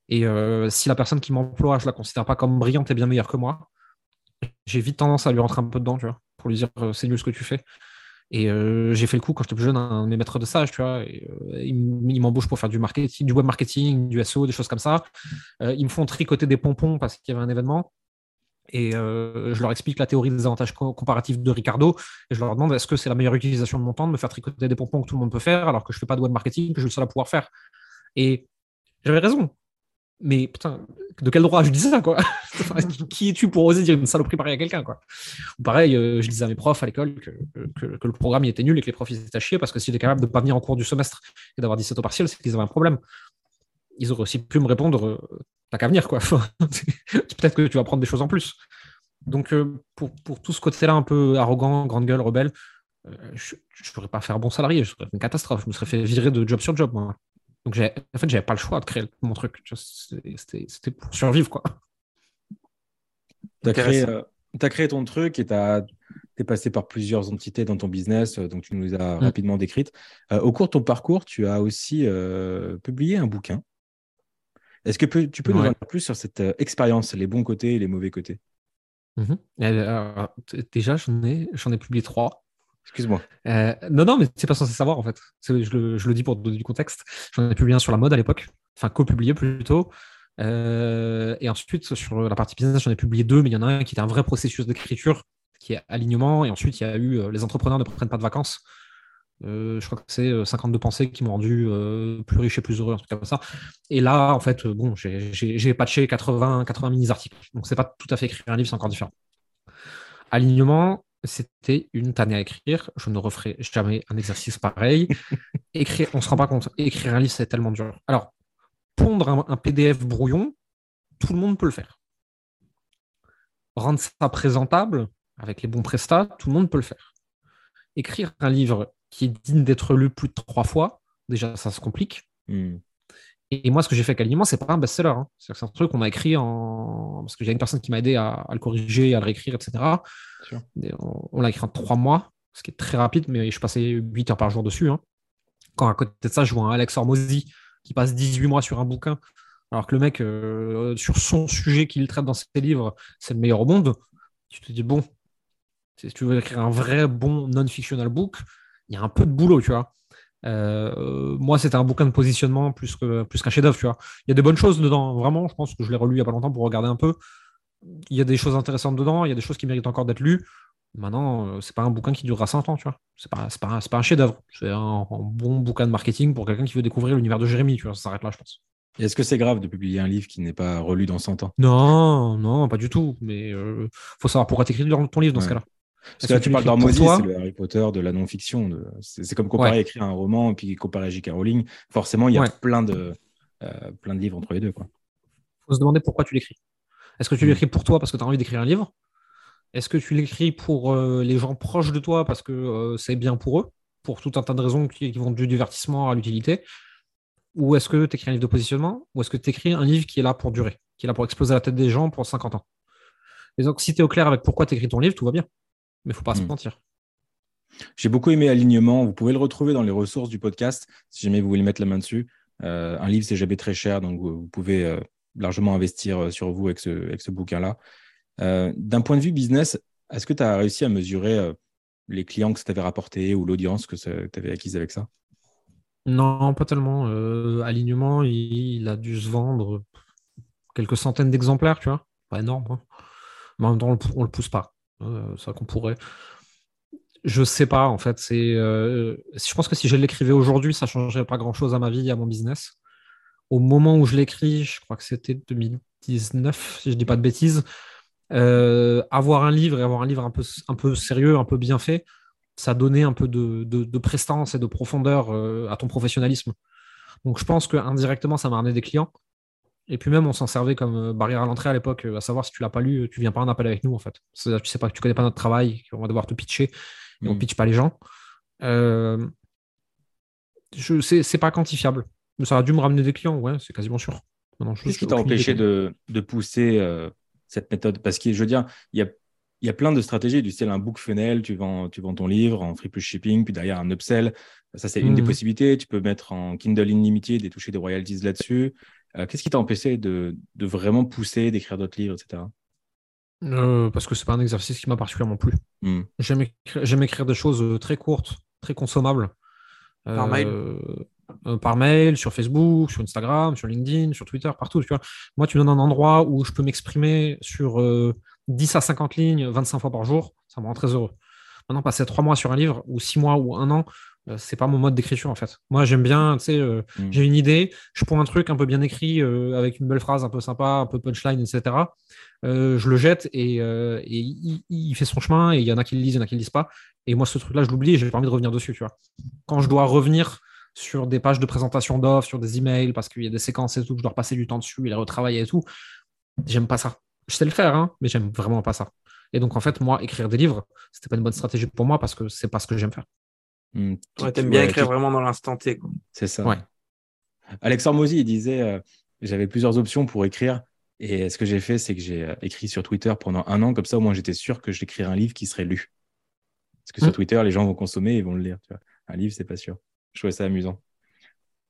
Et euh, si la personne qui m'emploie, je la considère pas comme brillante et bien meilleure que moi, j'ai vite tendance à lui rentrer un peu dedans, tu vois, pour lui dire euh, c'est nul ce que tu fais. Et euh, j'ai fait le coup quand j'étais plus jeune, un de mes maîtres de stage, tu vois. Et, ils m- ils m'embauchent pour faire du marketing, du web marketing, du SEO, des choses comme ça. Ils me font tricoter des pompons parce qu'il y avait un événement. Et je leur explique la théorie des avantages co- comparatifs de Ricardo. Et je leur demande est-ce que c'est la meilleure utilisation de mon temps de me faire tricoter des pompons que tout le monde peut faire alors que je fais pas de web marketing, que je suis le seul à pouvoir faire? Et j'avais raison. Mais putain, de quel droit je dis ça, quoi? Qui es-tu pour oser dire une saloperie pareille à quelqu'un, quoi? Ou pareil, euh, je disais à mes profs à l'école que, que- que le programme il était nul et que les profs ils étaient à chier parce que s'ils étaient capables de pas venir en cours du semestre et d'avoir 17 au partiel, c'est qu'ils avaient un problème. Ils auraient aussi pu me répondre euh, t'as qu'à venir, quoi. Peut-être que tu vas prendre des choses en plus. Donc, euh, pour, pour tout ce côté-là, un peu arrogant, grande gueule, rebelle, je ne pourrais pas faire bon salarié, je serais une catastrophe. Je me serais fait virer de job sur job, moi. Donc, en fait, j'avais pas le choix de créer mon truc. C'était pour survivre, quoi. Tu as euh, t'as créé ton truc et tu es passé par plusieurs entités dans ton business, euh, donc tu nous as rapidement décrites. Euh, au cours de ton parcours, tu as aussi euh, publié un bouquin. Est-ce que peux- tu peux nous en dire plus sur cette euh, expérience, les bons côtés et les mauvais côtés? Mhm. Déjà, j'en ai, j'en ai publié trois. Excuse-moi. Euh, non, non, mais c'est pas censé savoir en fait. Je le, dis pour donner du contexte. J'en ai publié un sur la mode à l'époque, enfin co-publié plutôt. Euh, et ensuite, sur la partie business, j'en ai publié deux, mais il y en a un qui était un vrai processus d'écriture, qui est alignement. Et ensuite, il y a eu euh, Les entrepreneurs ne prennent pas de vacances. Je crois que c'est euh, 52 pensées qui m'ont rendu plus riche et plus heureux, un truc comme ça. Et là, en fait, bon, j'ai patché 80, 80 mini-articles. Donc, c'est pas tout à fait écrire un livre, c'est encore différent. Alignement, c'était une tannée à écrire. Je ne referai jamais un exercice pareil. Écrire, on se rend pas compte. Écrire un livre, c'est tellement dur. Alors, pondre un, un PDF brouillon, tout le monde peut le faire. Rendre ça présentable, avec les bons prestats, tout le monde peut le faire. Écrire un livre qui est digne d'être lu plus de trois fois, déjà, ça se complique. Hmm. Et moi, ce que j'ai fait avec Alignement, c'est pas un best-seller. hein. C'est un truc qu'on m'a écrit en. Parce que j'ai une personne qui m'a aidé à, à le corriger, à le réécrire, etc. Et on on l'a écrit en trois mois, ce qui est très rapide, mais je passais 8 heures par jour dessus. hein. Quand à côté de ça, je vois un Alex Hormozy qui passe 18 mois sur un bouquin, alors que le mec, euh, sur son sujet qu'il traite dans ses livres, c'est le meilleur au monde. Tu te dis, bon, si tu veux écrire un vrai bon non-fictional book, il y a un peu de boulot, tu vois. Euh, moi, c'était un bouquin de positionnement plus que plus qu'un chef-d'œuvre, tu vois. Il y a des bonnes choses dedans, vraiment. Je pense que je l'ai relu il y a pas longtemps pour regarder un peu. Il y a des choses intéressantes dedans, il y a des choses qui méritent encore d'être lues. Maintenant, euh, c'est pas un bouquin qui durera 100 ans, tu vois. C'est pas, pas, pas un chef-d'œuvre. C'est un, un bon bouquin de marketing pour quelqu'un qui veut découvrir l'univers de Jérémy, tu vois. Ça s'arrête là, je pense. Est-ce que c'est grave de publier un livre qui n'est pas relu dans 100 ans? Non, non, pas du tout. Mais euh, faut savoir pourquoi tu écris ton livre dans ce cas-là. Parce que là, tu parles toi c'est le Harry Potter de la non-fiction. de- C'est comme comparer Ouais. écrire un roman et puis comparer J.K. Rowling. Forcément, il y a Ouais. plein, de, euh, plein de livres entre les deux. Quoi. faut se demander pourquoi tu l'écris. Est-ce que tu Mm. l'écris pour toi parce que tu as envie d'écrire un livre? Est-ce que tu l'écris pour euh, les gens proches de toi parce que euh, c'est bien pour eux, pour tout un tas de raisons qui, qui vont du divertissement à l'utilité? Ou est-ce que tu écris un livre de positionnement? Ou est-ce que tu écris un livre qui est là pour durer, qui est là pour exploser la tête des gens pour 50 ans? Et donc, si tu es au clair avec pourquoi tu écris ton livre, tout va bien. Mais faut pas se Mm. mentir. J'ai beaucoup aimé Alignement. Vous pouvez le retrouver dans les ressources du podcast si jamais vous voulez mettre la main dessus. Euh, un livre, c'est jamais très cher, donc vous, vous pouvez euh, largement investir euh, sur vous avec ce, avec ce bouquin-là. Euh, D'un point de vue business, est-ce que tu as réussi à mesurer les clients que ça t'avait rapporté ou l'audience que tu avais acquise avec ça? Non, pas tellement. Alignement, il, il a dû se vendre quelques centaines d'exemplaires, tu vois. Pas énorme. hein. Mais en même temps, on le, on le pousse pas. Euh, c'est vrai qu'on pourrait. Je sais pas, en fait. C'est, euh, je pense que si je l'écrivais aujourd'hui, ça changerait pas grand-chose à ma vie, à mon business. Au moment où je l'écris, je crois que c'était 2019, si je dis pas de bêtises. euh, avoir un livre et avoir un livre un peu, sérieux, un peu bien fait, ça donnait un peu de, de- prestance et de profondeur euh, à ton professionnalisme. Donc je pense que indirectement, ça m'a ramené des clients. Et puis même, on s'en servait comme euh, barrière à l'entrée à l'époque, euh, à savoir si tu l'as pas lu, tu viens pas un appel avec nous en fait. C'est-à-dire, tu sais pas que tu connais pas notre travail, qu'on va devoir te pitcher, et on Mm. pitch pas les gens. Euh, je c'est pas quantifiable. Mais ça a dû me ramener des clients, ouais, c'est quasiment sûr. Qu'est-ce qui t'a empêché de, de pousser euh, cette méthode? Parce que je veux dire, il y a, y a plein de stratégies du style un book funnel, tu vends, tu vends ton livre en free plus shipping, puis derrière un upsell. Ça, c'est une des Mhm. possibilités. Tu peux mettre en Kindle Unlimited et toucher des royalties là-dessus. Euh, Qu'est-ce qui t'a empêché de, de vraiment pousser, d'écrire d'autres livres, etc. Euh, parce que c'est pas un exercice qui m'a particulièrement plu. Hmm. J'aime écrire, des choses euh, très courtes, très consommables. Par mail? par mail, sur Facebook, sur Instagram, sur LinkedIn, sur Twitter, partout. Tu vois. Moi, tu me donnes un endroit où je peux m'exprimer sur euh, 10 à 50 lignes, 25 fois par jour, ça me rend très heureux. Maintenant, passer trois mois sur un livre, ou six mois, ou un an, euh, c'est pas mon mode d'écriture en fait. Moi, j'aime bien, tu sais, euh, Mm. j'ai une idée, je prends un truc un peu bien écrit, euh, avec une belle phrase un peu sympa, un peu punchline, etc. Euh, je le jette et, euh, et il, il fait son chemin, et il y en a qui le lisent, il y en a qui le lisent pas. Et moi, ce truc-là, je l'oublie et j'ai pas envie de revenir dessus, tu vois. Quand je dois revenir sur des pages de présentation d'offres, sur des emails, parce qu'il y a des séquences et tout, que je dois repasser du temps dessus et les retravailler et tout, j'aime pas ça. Je sais le faire, hein, mais j'aime vraiment pas ça. Et donc, en fait, moi, écrire des livres, c'était pas une bonne stratégie pour moi parce que c'est pas ce que j'aime faire. Hmm. Ouais, Tu- T'aimes bien ouais, écrire tu- vraiment dans l'instant T. quoi. C'est ça. Ouais. Alex Hormozy, il disait euh, j'avais plusieurs options pour écrire. Et ce que j'ai fait, c'est que j'ai euh, écrit sur Twitter pendant un an. Comme ça, au moins, j'étais sûr que j'écrirais un livre qui serait lu. Parce que sur Mm. Twitter, les gens vont consommer et vont le lire. Tu vois. Un livre, c'est pas sûr. Je trouvais ça amusant.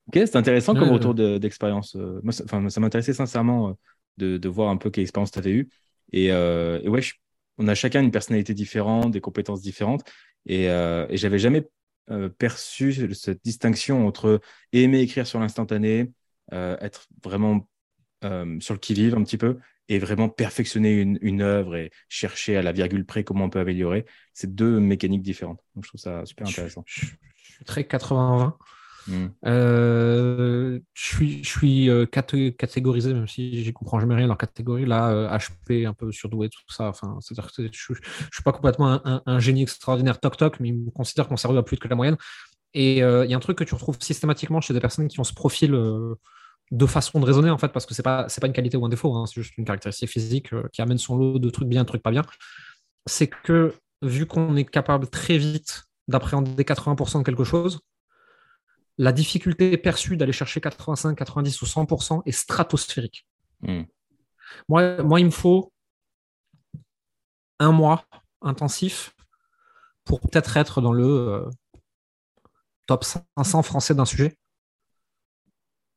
Ok, c'est intéressant comme Ouais, retour de- d'expérience. Euh, moi, ça, enfin, ça m'intéressait sincèrement euh, de, de voir un peu quelle expérience tu avais eue. Et, euh, et ouais, je- on a chacun une personnalité différente, des compétences différentes. Et, euh, et j'avais jamais euh, perçu cette distinction entre aimer écrire sur l'instantané, euh, être vraiment euh, sur le qui-vive un petit peu, et vraiment perfectionner une, une œuvre et chercher à la virgule près comment on peut améliorer. C'est deux mécaniques différentes. Donc je trouve ça super intéressant. Je, je- je suis très 80-20. Mm. Euh, je suis, euh, caté- catégorisé, même si j'y comprends jamais rien leur catégorie. Là, euh, HP, un peu surdoué, tout ça. Enfin, c'est-à-dire que je, je suis pas complètement un, génie extraordinaire toc-toc, mais ils me considèrent mon cerveau a plus que la moyenne. Et euh, il y a un truc que tu retrouves systématiquement chez des personnes qui ont ce profil euh, de façon de raisonner, en fait, parce que c'est pas, pas une qualité ou un défaut, hein, c'est juste une caractéristique physique euh, qui amène son lot de trucs bien, de trucs pas bien. C'est que vu qu'on est capable très vite d'appréhender 80% de quelque chose, la difficulté perçue d'aller chercher 85, 90 ou 100% est stratosphérique. Mm. Moi, moi, il me faut un mois intensif pour peut-être être dans le euh, top 500 français d'un sujet.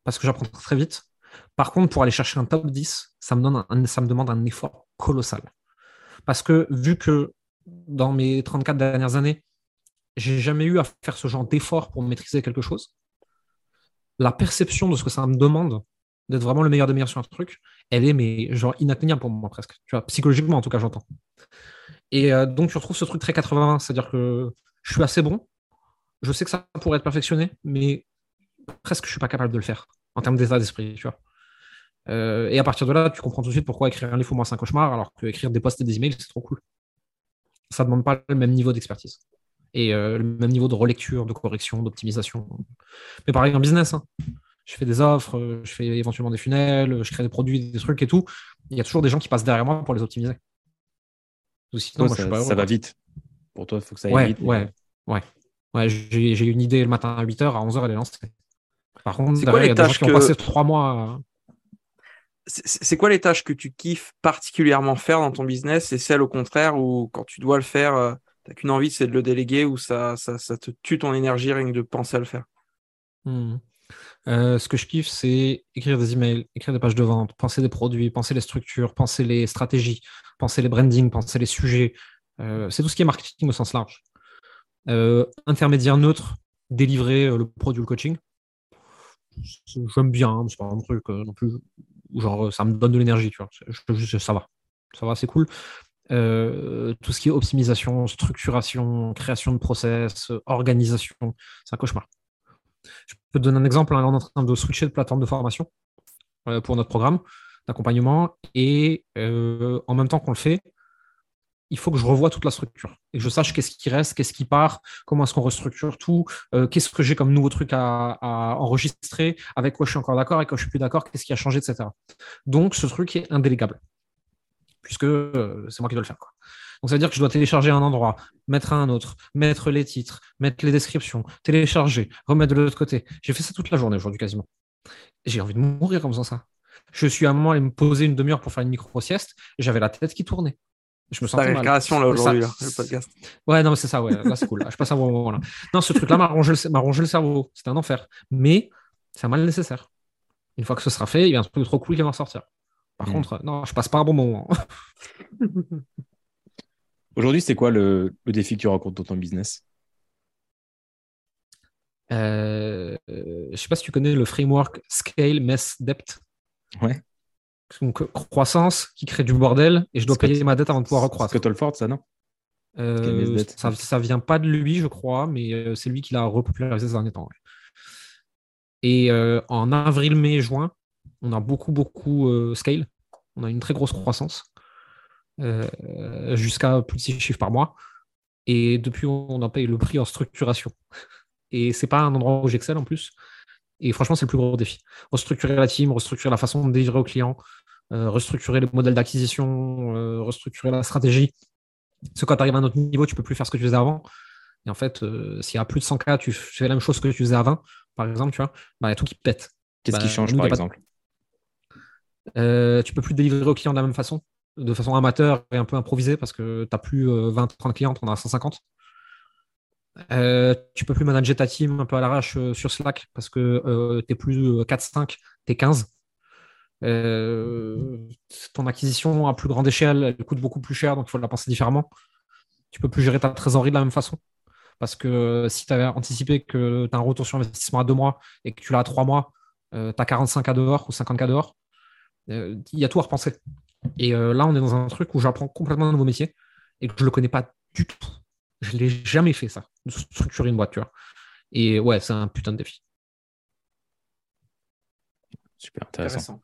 Parce que j'apprends très vite. Par contre, pour aller chercher un top 10, ça me, donne un- ça me demande un effort colossal. Parce que vu que dans mes 34 dernières années, j'ai jamais eu à faire ce genre d'effort pour maîtriser quelque chose, la perception de ce que ça me demande d'être vraiment le meilleur des meilleurs sur un truc, elle est mais genre inatteignable pour moi presque. Tu vois, psychologiquement en tout cas, j'entends. Et euh, donc tu retrouves ce truc très 80 c'est-à-dire que je suis assez bon, je sais que ça pourrait être perfectionné, mais presque je suis pas capable de le faire en termes d'état d'esprit, tu vois. Euh, et à partir de là, tu comprends tout de suite pourquoi écrire un livre pour moi c'est un cauchemar, alors que écrire des posts et des emails c'est trop cool. Ça demande pas le même niveau d'expertise et euh, le même niveau de relecture, de correction, d'optimisation. Mais pareil en business, hein. je fais des offres, euh, je fais éventuellement des funnels, je crée des produits, des trucs et tout. Il y a toujours des gens qui passent derrière moi pour les optimiser. Ou sinon, Toi, moi, je ça, suis pas heureux, ça va vite. Pour toi, il faut que ça aille Ouais, vite. ouais, ouais. Ouais, j'ai j'ai une idée le matin à 8h, à 11h, elle est lancée. Par contre, C'est quoi derrière, il y les a des gens tâches qui ont passé trois mois. à- C'est c'est quoi les tâches que tu kiffes particulièrement faire dans ton business? Et celles au contraire où quand tu dois le faire, euh, t'as qu'une envie, c'est de le déléguer ou ça, ça, ça te tue ton énergie rien que de penser à le faire? Hmm. Euh, ce que je kiffe, c'est écrire des emails, écrire des pages de vente, penser des produits, penser les structures, penser les stratégies, penser les branding, penser les sujets. Euh, c'est tout ce qui est marketing au sens large. Euh, intermédiaire neutre, délivrer le produit ou le coaching. J'aime bien, mais c'est pas un truc non plus. Genre, ça me donne de l'énergie, tu vois. Ça va. Ça va, c'est cool. Euh, tout ce qui est optimisation, structuration, création de process, organisation, c'est un cauchemar. Je peux te donner un exemple. hein, on est en train de switcher de plateforme de formation euh, pour notre programme d'accompagnement. Et euh, en même temps qu'on le fait, il faut que je revoie toute la structure et que je sache qu'est-ce qui reste, qu'est-ce qui part, comment est-ce qu'on restructure tout, qu'est-ce que j'ai comme nouveau truc à, enregistrer, avec quoi je suis encore d'accord, avec quoi je suis plus d'accord, qu'est-ce qui a changé, etc. Donc, ce truc est indélégable puisque euh, c'est moi qui dois le faire. quoi. Donc, ça veut dire que je dois télécharger un endroit, mettre à un autre, mettre les titres, mettre les descriptions, télécharger, remettre de l'autre côté. J'ai fait ça toute la journée aujourd'hui quasiment. J'ai envie de mourir comme ça. ça. Je suis à un moment allé me poser une demi-heure pour faire une micro-sieste et j'avais la tête qui tournait. Je me sentais mal. récréation là aujourd'hui, le podcast. Ouais, non, mais c'est ça, ouais. Là, c'est cool. Là, je passe un bon moment. Là. Non, ce truc-là m'a rongé, le- m'a rongé le cerveau. C'était un enfer. Mais c'est un mal nécessaire. Une fois que ce sera fait, il y a un truc trop cool qui va en sortir. Par Mm. contre, non, je passe pas un bon moment. Aujourd'hui, c'est quoi le, le défi que tu rencontres dans ton business? Euh, je sais pas si tu connais le framework Scale, Mess, Depth. Ouais. Donc, croissance qui crée du bordel et je dois payer ma dette avant de pouvoir recroître. Scott Holford, ça, non? Euh, ça, ça vient pas de lui, je crois, mais euh, c'est lui qui l'a repopularisé ces derniers temps. ouais. Et euh, en avril, mai, juin, on a beaucoup, beaucoup euh, scale. On a une très grosse croissance euh, jusqu'à plus de 6 chiffres par mois. Et depuis, on en paye le prix en structuration. Et c'est pas un endroit où j'excelle en plus. Et franchement, c'est le plus gros défi. Restructurer la team, restructurer la façon de délivrer aux clients, euh, restructurer les modèles d'acquisition, restructurer la stratégie. Parce que quand tu arrives à un autre niveau, tu peux plus faire ce que tu faisais avant. Et en fait, s'il y a plus de 100K, tu fais la même chose que tu faisais avant, par exemple, tu vois, bah, il y a tout qui pète. Qu'est-ce Bah, qui change, nous, par a exemple? Euh, tu peux plus délivrer aux clients de la même façon, de façon amateur et un peu improvisée, parce que tu n'as plus 20-30 clients, tu en as 150. Euh, tu peux plus manager ta team un peu à l'arrache euh, sur Slack parce que tu es plus 4-5, tu es 15. Euh, ton acquisition à plus grande échelle, elle coûte beaucoup plus cher, donc il faut la penser différemment. Tu peux plus gérer ta trésorerie de la même façon. Parce que euh, si tu avais anticipé que tu as un retour sur investissement à deux mois et que tu l'as à trois mois, tu as 45 à dehors ou 50 à dehors, euh, il y a tout à repenser. Et euh, là, on est dans un truc où j'apprends complètement un nouveau métier et que je ne le connais pas du tout. Je ne l'ai jamais fait, ça, de structurer une vois. Et ouais, c'est un putain de défi. Super intéressant. Intéressant.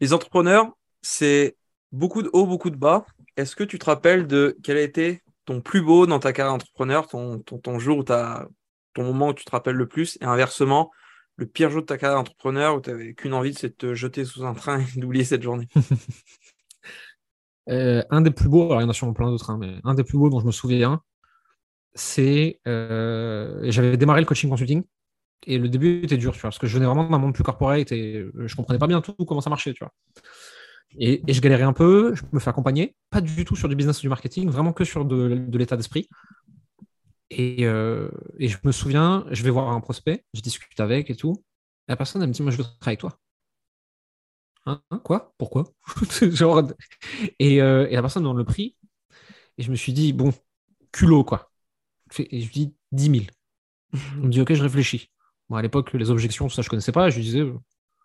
Les entrepreneurs, c'est beaucoup de hauts, beaucoup de bas. Est-ce que tu te rappelles de quel a été ton plus beau dans ta carrière d'entrepreneur, ton, ton, ton jour où t'as, ton moment où tu te rappelles le plus, et inversement, le pire jour de ta carrière d'entrepreneur où tu n'avais qu'une envie, c'est de te jeter sous un train et d'oublier cette journée? Euh, un des plus beaux, alors il y en a sûrement plein d'autres, hein, mais un des plus beaux dont je me souviens, c'est. euh, J'avais démarré le coaching consulting et le début était dur, tu vois, parce que je venais vraiment d'un monde plus corporate et euh, je comprenais pas bien tout comment ça marchait, tu vois. Et, je galérais un peu, je me fais accompagner, pas du tout sur du business ou du marketing, vraiment que sur de l'état d'esprit. Et, euh, et je me souviens, je vais voir un prospect, je discute avec et tout. La personne, elle me dit Moi, je veux travailler avec toi. Hein, hein, quoi? Pourquoi? Genre, et, euh, et la personne donne le prix. Et je me suis dit, bon, culot, quoi. Et je lui dis 10 000. On me dit, ok, je réfléchis. Moi, à l'époque, les objections, ça, je connaissais pas. Je lui disais,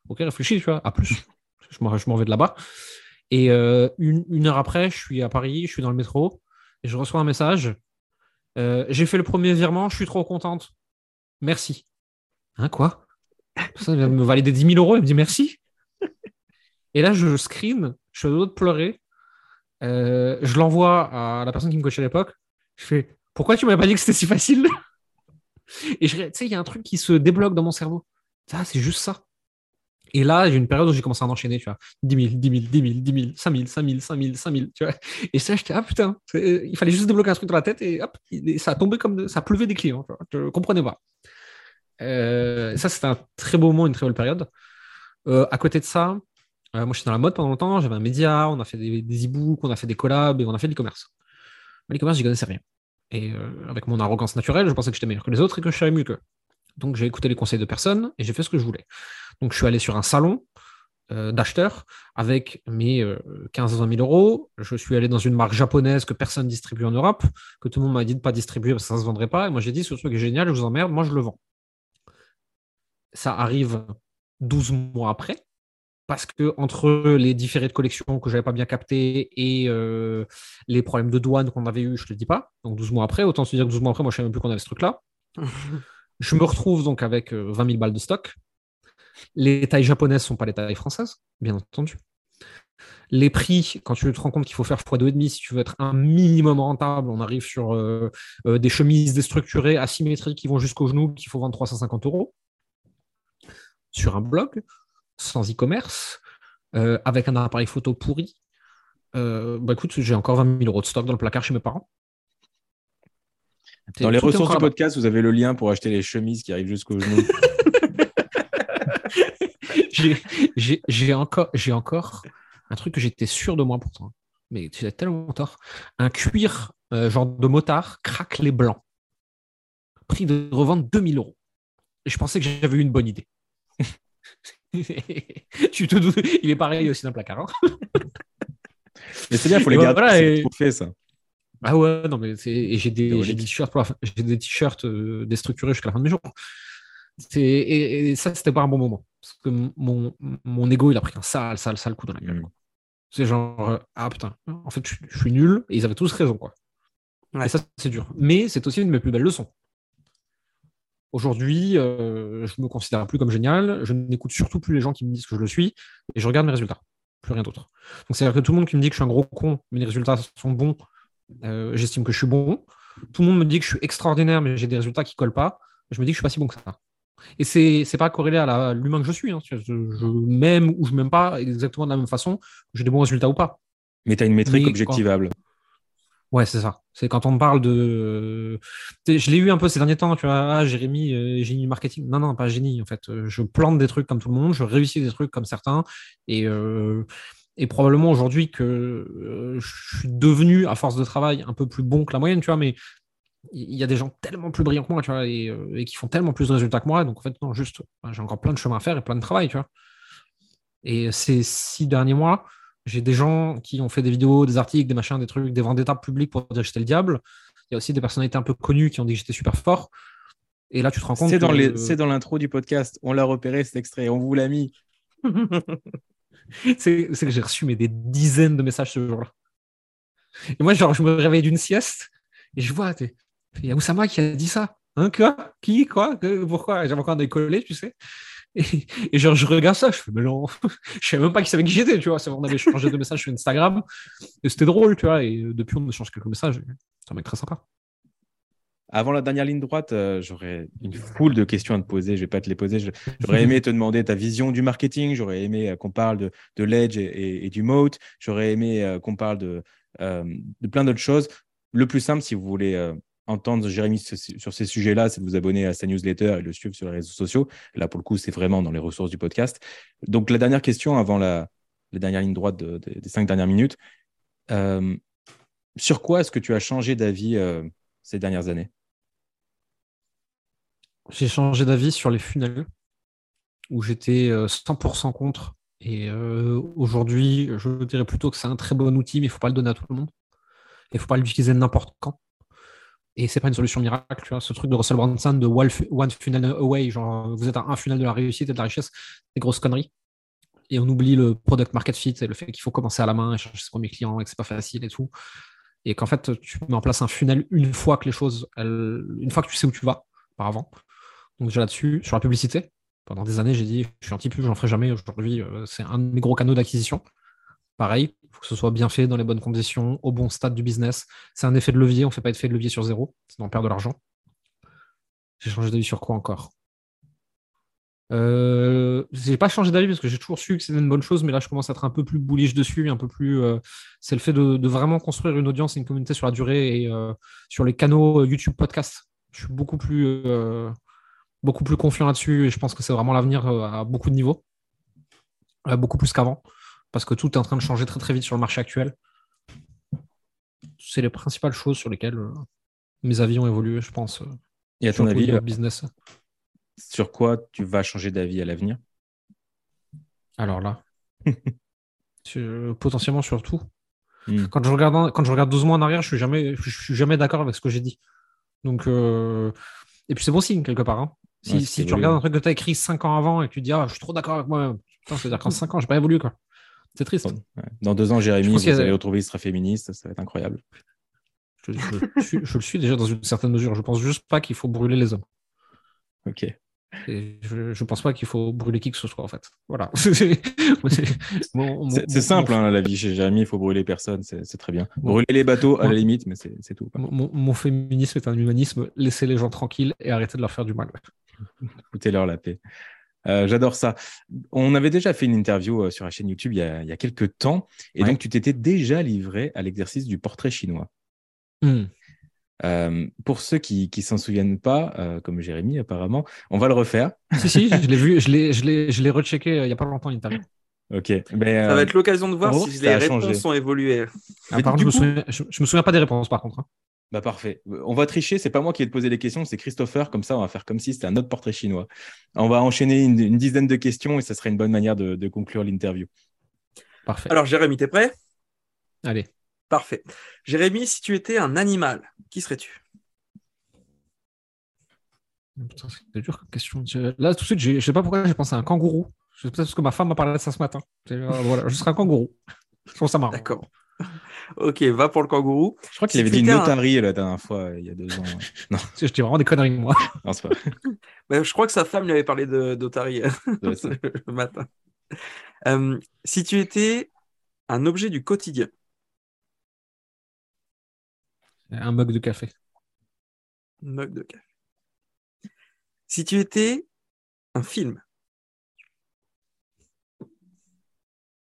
ok, réfléchis, tu vois, à plus. Je m'en je m'en vais de là-bas. Et euh, une, une heure après, je suis à Paris, je suis dans le métro, et je reçois un message. Euh, J'ai fait le premier virement, je suis trop contente. Merci. Hein, quoi? Ça vient de me valider 10 000 euros, elle me dit merci. Et là, je screen, je suis de pleurer. Euh, je l'envoie à la personne qui me coachait à l'époque. Je fais Pourquoi tu m'avais pas dit que c'était si facile? Et tu sais, il y a un truc qui se débloque dans mon cerveau. Ça, c'est juste ça. Et là, j'ai une période où j'ai commencé à enchaîner, tu vois. 10 000, 10 000, 10 000, 10 000, 5 000, 5 000, 5 000, 5 000, tu vois. Et ça, j'étais, ah putain, il fallait juste débloquer un truc dans la tête et hop, et ça a tombé comme, de- ça pleuvait des clients, tu vois. Je comprenais pas. Euh, ça, c'était un très beau moment, une très belle période. Euh, à côté de ça, euh, moi, j'étais dans la mode pendant longtemps, j'avais un média, on a fait des, des e-books, on a fait des collabs et on a fait de l'e-commerce. Mais l'e-commerce, j'y connaissais rien. Et euh, avec mon arrogance naturelle, je pensais que j'étais meilleur que les autres et que je savais mieux qu'eux. Donc, j'ai écouté les conseils de personne et j'ai fait ce que je voulais. Donc, je suis allé sur un salon euh, d'acheteurs avec mes 15-20 000 euros. Je suis allé dans une marque japonaise que personne distribue en Europe, que tout le monde m'a dit de ne pas distribuer parce que ça ne se vendrait pas. Et moi, j'ai dit, ce truc est génial, je vous emmerde, moi, je le vends. Ça arrive 12 mois après parce que entre les différés de collection que j'avais pas bien capté et euh, les problèmes de douane qu'on avait eu, je te le dis pas. Donc 12 mois après, autant se dire que 12 mois après, moi je savais même plus qu'on avait ce truc-là. je me retrouve donc avec euh, 20 000 balles de stock. Les tailles japonaises sont pas les tailles françaises, bien entendu. Les prix, quand tu te rends compte qu'il faut faire x2,5 si tu veux être un minimum rentable, on arrive sur euh, euh, des chemises déstructurées, asymétriques qui vont jusqu'au genou, qu'il faut vendre 350 euros sur un blog sans e-commerce, euh, avec un appareil photo pourri, euh, bah écoute, j'ai encore 20 000 euros de stock dans le placard chez mes parents. Dans les ressources du podcast, vous avez le lien pour acheter les chemises qui arrivent jusqu'au genou. J'ai- encore, encore un truc que j'étais sûr de moi pourtant. Mais tu as tellement tort. Un cuir euh, genre de motard craquelé blanc. Prix de revente 2000 euros. Et je pensais que j'avais eu une bonne idée. tu te doutes, il est pareil aussi dans le placard. hein. Mais c'est bien, il faut les garder. voilà, et- trop fait, ça. Ah ouais, non, mais et j'ai des, Rolex. j'ai des t-shirts, j'ai des t-shirts euh, déstructurés jusqu'à la fin de mes jours. C'est, et, et ça, c'était pas un bon moment. Parce que mon, mon ego, il a pris un sale, sale, sale coup dans la gueule. Quoi. C'est genre, euh, ah putain, en fait, je, je suis nul, et ils avaient tous raison, quoi. Ouais. Et ça, c'est dur. Mais c'est aussi une de mes plus belles leçons. Aujourd'hui, euh, je me considère plus comme génial, je n'écoute surtout plus les gens qui me disent que je le suis, et je regarde mes résultats, plus rien d'autre. Donc c'est-à-dire que tout le monde qui me dit que je suis un gros con, mais les résultats sont bons, euh, j'estime que je suis bon. Tout le monde me dit que je suis extraordinaire, mais j'ai des résultats qui collent pas. Je me dis que je suis pas si bon que ça. Et c'est c'est pas corrélé à l'humain que je suis. hein. Je, je m'aime ou je m'aime pas exactement de la même façon. J'ai des bons résultats ou pas. Mais tu as une métrique Mais objectivable. Ouais, c'est ça. C'est quand on me parle de. Je l'ai eu un peu ces derniers temps, tu vois. Ah, Jérémy, euh, génie du marketing. Non, non, pas génie, en fait. Euh, Je plante des trucs comme tout le monde, je réussis des trucs comme certains. Et, euh, et probablement aujourd'hui que euh, je suis devenu, à force de travail, un peu plus bon que la moyenne, tu vois. Mais il y a des gens tellement plus brillants que moi, tu vois, et, euh, et qui font tellement plus de résultats que moi. Donc, en fait, non, juste, j'ai encore plein de chemin à faire et plein de travail, tu vois. Et ces six derniers mois, j'ai des gens qui ont fait des vidéos, des articles, des machins, des trucs, des vendettes publiques pour dire que j'étais le diable. Il y a aussi des personnalités un peu connues qui ont dit que j'étais super fort. Et là, tu te rends compte C'est dans que- les- c'est dans l'intro du podcast. On l'a repéré, cet extrait. On vous l'a mis. c'est que j'ai reçu des dizaines de messages ce jour-là. Et moi, genre, je me réveille d'une sieste et je vois, il y a Oussama qui a dit ça. Hein, quoi? Qui Quoi? Que- Pourquoi? J'avais encore décollé, tu sais. Et, genre, je regarde ça, je fais, mais non, je savais même pas qui savait qui j'étais, tu vois. On avait changé de message sur Instagram et c'était drôle, tu vois. Et euh, depuis, on échange quelques messages. C'est un mec très sympa. Avant la dernière ligne droite, euh, j'aurais une foule de questions à te poser. Je vais pas te les poser. J'aurais aimé te demander ta vision du marketing. J'aurais aimé euh, qu'on parle de, de l'edge et, du moat. J'aurais aimé euh, qu'on parle de, de plein d'autres choses. Le plus simple, si vous voulez entendre Jérémy sur, ces sujets-là, c'est de vous abonner à sa newsletter et le suivre sur les réseaux sociaux. Là, pour le coup, c'est vraiment dans les ressources du podcast. Donc, la dernière question avant la, dernière ligne droite de- de- des cinq dernières minutes. Sur quoi est-ce que tu as changé d'avis ces dernières années? J'ai changé d'avis sur les funnels, où j'étais euh, 100% contre. Et euh, aujourd'hui, je dirais plutôt que c'est un très bon outil, mais il ne faut pas le donner à tout le monde. Il ne faut pas l'utiliser n'importe quand. Et c'est pas une solution miracle, tu vois. Ce truc de Russell Brunson de one fu- one funnel away, genre vous êtes à un funnel de la réussite et de la richesse, c'est grosse connerie. Et on oublie le product market fit et le fait qu'il faut commencer à la main et chercher ses premiers clients et que c'est pas facile et tout. Et qu'en fait, tu mets en place un funnel une fois que les choses, une fois que tu sais où tu vas, par avant. Donc déjà là-dessus, sur la publicité, pendant des années, j'ai dit, je suis anti-pub, j'en ferai jamais. Aujourd'hui, euh, c'est un de mes gros canaux d'acquisition. Pareil, il faut que ce soit bien fait, dans les bonnes conditions, au bon stade du business. C'est un effet de levier, on ne fait pas effet de levier sur zéro, sinon on perd de l'argent. J'ai changé d'avis sur quoi encore? Euh, J'ai pas changé d'avis parce que j'ai toujours su que c'était une bonne chose, mais là je commence à être un peu plus bullish dessus, un peu plus. euh, c'est le fait de, vraiment construire une audience et une communauté sur la durée et euh, sur les canaux YouTube podcast. Je suis beaucoup plus, beaucoup plus confiant là-dessus et je pense que c'est vraiment l'avenir euh, à beaucoup de niveaux, Euh, beaucoup plus qu'avant, parce que tout est en train de changer très très vite sur le marché actuel. C'est les principales choses sur lesquelles euh, mes avis ont évolué, je pense. Et à ton avis, business. sur quoi tu vas changer d'avis à l'avenir? Alors là, potentiellement sur tout. Hmm. Quand je regarde quand je regarde 12 mois en arrière, je suis jamais je suis jamais d'accord avec ce que j'ai dit. Donc euh, et puis c'est bon signe quelque part. hein. Si, Ouais, si c'est tu regardes un truc que tu as écrit 5 ans avant et que tu dis ah je suis trop d'accord avec moi, c'est-à-dire qu'en 5 ans, j'ai pas évolué quoi. C'est triste. Ouais. Dans deux ans, Jérémy, vous allez retrouver, il sera féministe, ça va être incroyable. Je, je- je suis, je le suis déjà dans une certaine mesure. Je pense juste pas qu'il faut brûler les hommes. Ok. Et je, pense pas qu'il faut brûler qui que ce soit en fait. Voilà. C'est simple, mon- hein, la vie chez Jérémy, il faut brûler personne, c'est très bien. Brûler les bateaux, à la limite, mais c'est tout. mon- mon féminisme est un humanisme. Laissez les gens tranquilles et arrêtez de leur faire du mal. Foutez-leur la paix. Euh, J'adore ça. On avait déjà fait une interview euh, sur la chaîne YouTube il y a, il y a quelques temps, et Ouais. donc tu t'étais déjà livré à l'exercice du portrait chinois. Hmm. Euh, pour ceux qui ne s'en souviennent pas, euh, comme Jérémy apparemment, on va le refaire. Si, si, je l'ai vu, je l'ai, je l'ai, je l'ai rechecké euh, il n'y a pas longtemps l'interview. Ok. Mais, Ça va être l'occasion de voir si les réponses changé. ont évolué. Ah, par contre, je, me coup- souviens, je, je me souviens pas des réponses par contre. hein. Bah parfait. On va tricher, c'est pas moi qui vais te poser les questions, c'est Christopher. Comme ça, on va faire comme si c'était un autre portrait chinois. On va enchaîner une, une dizaine de questions et ça serait une bonne manière de, de conclure l'interview. Parfait. Alors, Jérémy, t'es prêt? Allez. Parfait. Jérémy, si tu étais un animal, qui serais-tu? Putain, c'est dur comme question. Là, tout de suite, je sais pas pourquoi j'ai pensé à un kangourou. Je sais peut-être parce que ma femme m'a parlé de ça ce matin. Euh, voilà, je serais un kangourou. Je trouve ça marrant. D'accord. Ok, va pour le kangourou. Je crois qu'il avait dit t'étais un- notary la dernière fois, il y a deux ans. Je dis vraiment des conneries, moi. Non, c'est pas je crois que sa femme lui avait parlé de- le matin. Euh, si tu étais un objet du quotidien, Un mug de café. une mug de café. Si tu étais un film,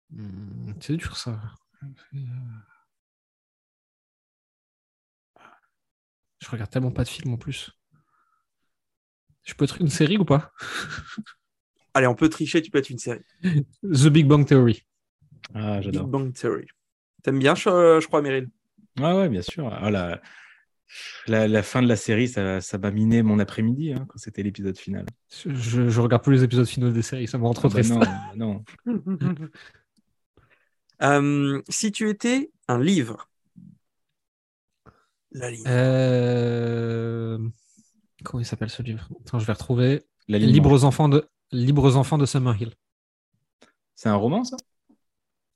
Hmm, C'est dur ça. Je regarde tellement pas de films en plus. Je peux être une série ou pas? Allez, on peut tricher, tu peux être une série. The Big Bang Theory. Ah, Big j'adore. Bang Theory. T'aimes bien, je, je crois, Meryl? Ah ouais, bien sûr. Ah, la, la, la fin de la série, ça, ça m'a miné mon après-midi hein, quand c'était l'épisode final. Je, je regarde plus les épisodes finaux des séries, ça me rend trop Ah bah triste. non, non. Euh, si tu étais un livre, la ligne. Euh, Comment il s'appelle ce livre? Attends, je vais retrouver. La ligne Libres enfants de Libres enfants de Summerhill. C'est un roman, ça?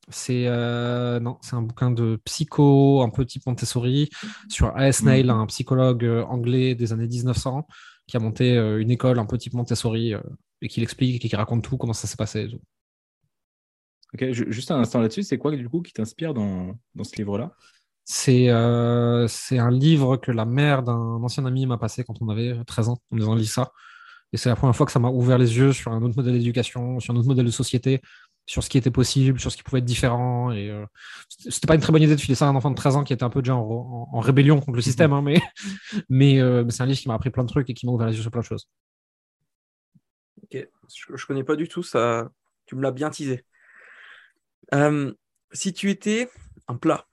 C'est euh, non, c'est un bouquin de psycho, un peu type Montessori, sur A.S. Nail, Mhm. un psychologue euh, anglais des années 1900, qui a monté une école un peu type Montessori et qui l'explique et qui raconte tout, comment ça s'est passé. et tout. Ok, ju- juste un instant là-dessus, c'est quoi du coup qui t'inspire dans, dans ce livre-là? C'est euh, c'est un livre que la mère d'un ancien ami m'a passé quand on avait 13 ans, en disant lis ça. Et c'est la première fois que ça m'a ouvert les yeux sur un autre modèle d'éducation, sur un autre modèle de société, sur ce qui était possible, sur ce qui pouvait être différent. Et euh, c'était pas une très bonne idée de filer ça à un enfant de 13 ans qui était un peu déjà en, rébellion contre le système, hein, mais, euh, mais c'est un livre qui m'a appris plein de trucs et qui m'a ouvert les yeux sur plein de choses. Ok, je, je connais pas du tout ça. Tu me l'as bien teasé. Si tu étais un plat,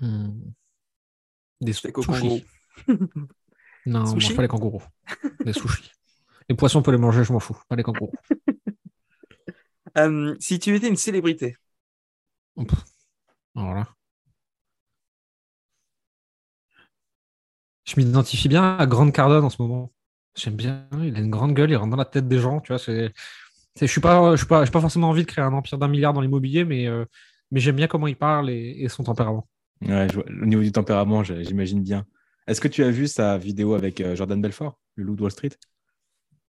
Hmm. Des sushis. Non, on Sushi mange pas les kangourous. Des sushis. Les poissons, on peut les manger, je m'en fous. Pas les kangourous. Euh, si tu étais une célébrité, Hop. Alors là. Je m'identifie bien à Grande Cardone en ce moment. J'aime bien. Il a une grande gueule, il rentre dans la tête des gens. Tu vois, c'est, je suis pas, je suis pas, j'ai pas forcément envie de créer un empire d'un milliard dans l'immobilier, mais, euh, mais j'aime bien comment il parle et, et son tempérament. Ouais, je vois- au niveau du tempérament, j'imagine bien. Est-ce que tu as vu sa vidéo avec euh, Jordan Belfort, le loup de Wall Street?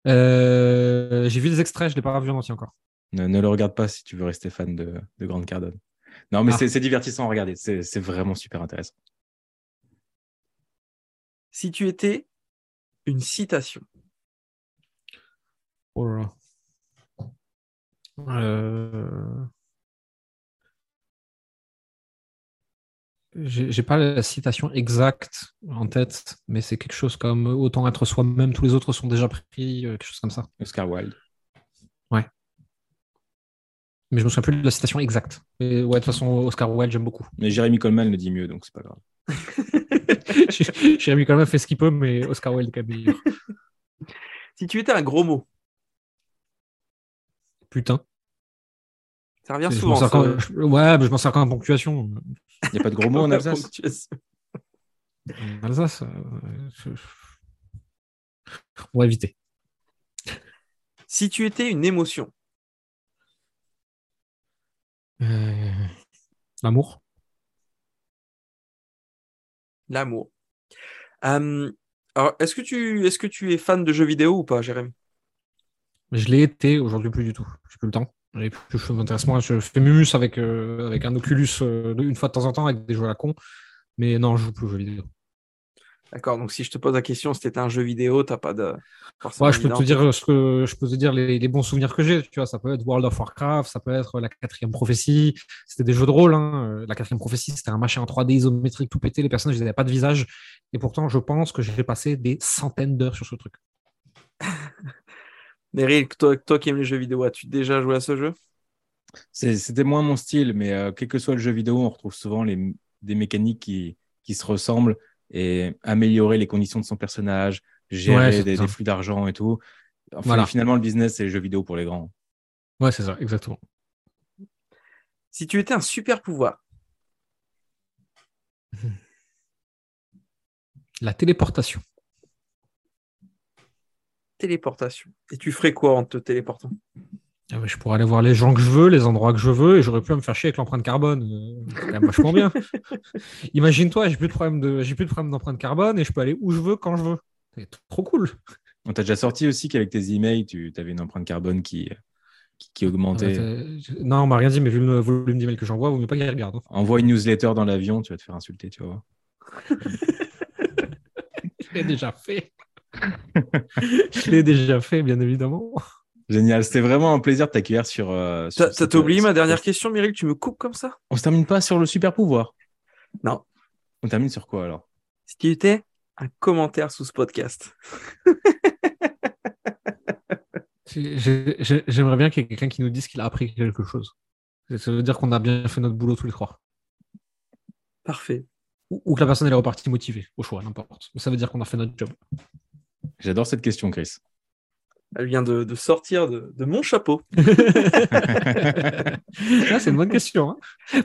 Euh, j'ai vu des extraits, je l'ai pas vu en entier encore. ne, ne le regarde pas si tu veux rester fan de, de Grande Cardone. Non, mais Ah. c'est divertissant à regarder. C'est c'est vraiment super intéressant. si tu étais une citation, Oh là là. Euh, J'ai pas la citation exacte en tête, mais c'est quelque chose comme autant être soi-même, tous les autres sont déjà pris, euh, quelque chose comme ça. Oscar Wilde. Mais je me souviens plus de la citation exacte. Mais ouais, de toute façon, Oscar Wilde, j'aime beaucoup. Mais Jérémy Coleman le dit mieux, donc c'est pas grave. Jérémy quand même fait ce qu'il peut, mais Oscar Wilde est quand même meilleur. si tu étais un gros mot, Putain. Ça revient Je m'en souvent. sers ça. quand- je- Ouais, mais je m'en sers quand en ponctuation. Il n'y a pas de gros mots en Alsace. En Alsace, euh, je- on va éviter. Si tu étais une émotion, Euh, L'amour. l'amour. Euh, alors, est-ce que tu est-ce que tu es fan de jeux vidéo ou pas, Jérémy? Je l'ai été, aujourd'hui plus du tout. J'ai plus le temps. Plus- Je m'intéresse moins. Je fais Mumus avec, euh, avec un Oculus euh, une fois de temps en temps avec des jeux à la con. Mais non, je joue plus aux jeux vidéo. D'accord, donc si je te pose la question, c'était un jeu vidéo, t'as pas de. forcément Ouais, je peux te dire ce que je peux te dire les, les bons souvenirs que j'ai. Tu vois, ça peut être World of Warcraft, ça peut être la quatrième prophétie. C'était des jeux de rôle. hein. La quatrième prophétie, c'était un machin en 3D isométrique tout pété. Les personnages n'avaient pas de visage. Et pourtant, je pense que j'ai passé des centaines d'heures sur ce truc. Meryl, toi, toi qui aimes les jeux vidéo, as-tu déjà joué à ce jeu? C'était moins mon style, mais euh, quel que soit le jeu vidéo, on retrouve souvent les, des mécaniques qui, qui se ressemblent et améliorer les conditions de son personnage, gérer des, flux d'argent et tout. Enfin, Voilà. Finalement, le business, c'est les jeux vidéo pour les grands. Ouais, c'est ça, exactement. Si tu étais un super pouvoir, La téléportation. Téléportation, et tu ferais quoi en te téléportant? Ah ouais, je pourrais aller voir les gens que je veux, les endroits que je veux, et j'aurais pu me faire chier avec l'empreinte carbone. Euh, C'est quand même vachement bien. Imagine-toi, j'ai plus de problème de, j'ai plus de problème d'empreinte carbone et je peux aller où je veux quand je veux. C'est trop cool. On t'a déjà sorti aussi qu'avec tes emails, tu avais une empreinte carbone qui, qui, qui augmentait. Euh, Non, on m'a rien dit, mais vu le volume d'emails que j'envoie, vaut mieux pas qu'il regarde. hein. Envoie une newsletter dans l'avion, tu vas te faire insulter, tu vois. Je l'ai déjà fait. je l'ai déjà fait, bien évidemment. Génial, c'était vraiment un plaisir de t'accueillir sur. euh, sur cette- t'as oublié ma cette- dernière question, Meryl Tu me coupes comme ça? On se termine pas sur le super pouvoir. Non. On termine sur quoi alors? Si tu étais un commentaire sous ce podcast, J'ai- j'ai- J'aimerais bien qu'il y ait quelqu'un qui nous dise qu'il a appris quelque chose. Ça veut dire qu'on a bien fait notre boulot tous les trois. parfait. Ou, ou que la personne elle est repartie motivée, au choix, n'importe. Mais ça veut dire qu'on a fait notre job. J'adore cette question, Chris. Elle vient de, de sortir de, de mon chapeau. Ah, c'est une bonne question. hein.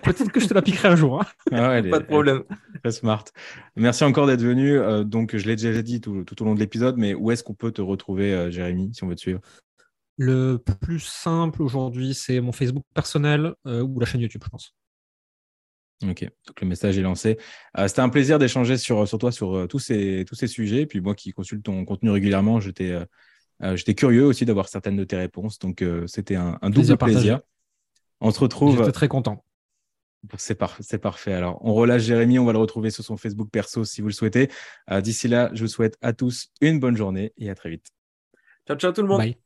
Peut-être que je te la piquerai un jour. hein. Ah elle Pas est- de problème. Très smart. Merci encore d'être venu. Euh, donc, je l'ai déjà dit tout, tout au long de l'épisode, mais où est-ce qu'on peut te retrouver, euh, Jérémy, si on veut te suivre? Le plus simple aujourd'hui, c'est mon Facebook personnel euh, ou la chaîne YouTube, je pense. Ok, donc le message est lancé. Euh, C'était un plaisir d'échanger sur, sur toi sur euh, tous, ces, tous ces sujets. Puis moi qui consulte ton contenu régulièrement, j'étais euh, euh, j'étais curieux aussi d'avoir certaines de tes réponses. Donc euh, c'était un, un double Plaisir. On se retrouve. J'étais très content. C'est par- c'est parfait. Alors, on relâche Jérémy. On va le retrouver sur son Facebook perso si vous le souhaitez. Euh, D'ici là, je vous souhaite à tous une bonne journée et à très vite. Ciao, ciao tout le monde. Bye.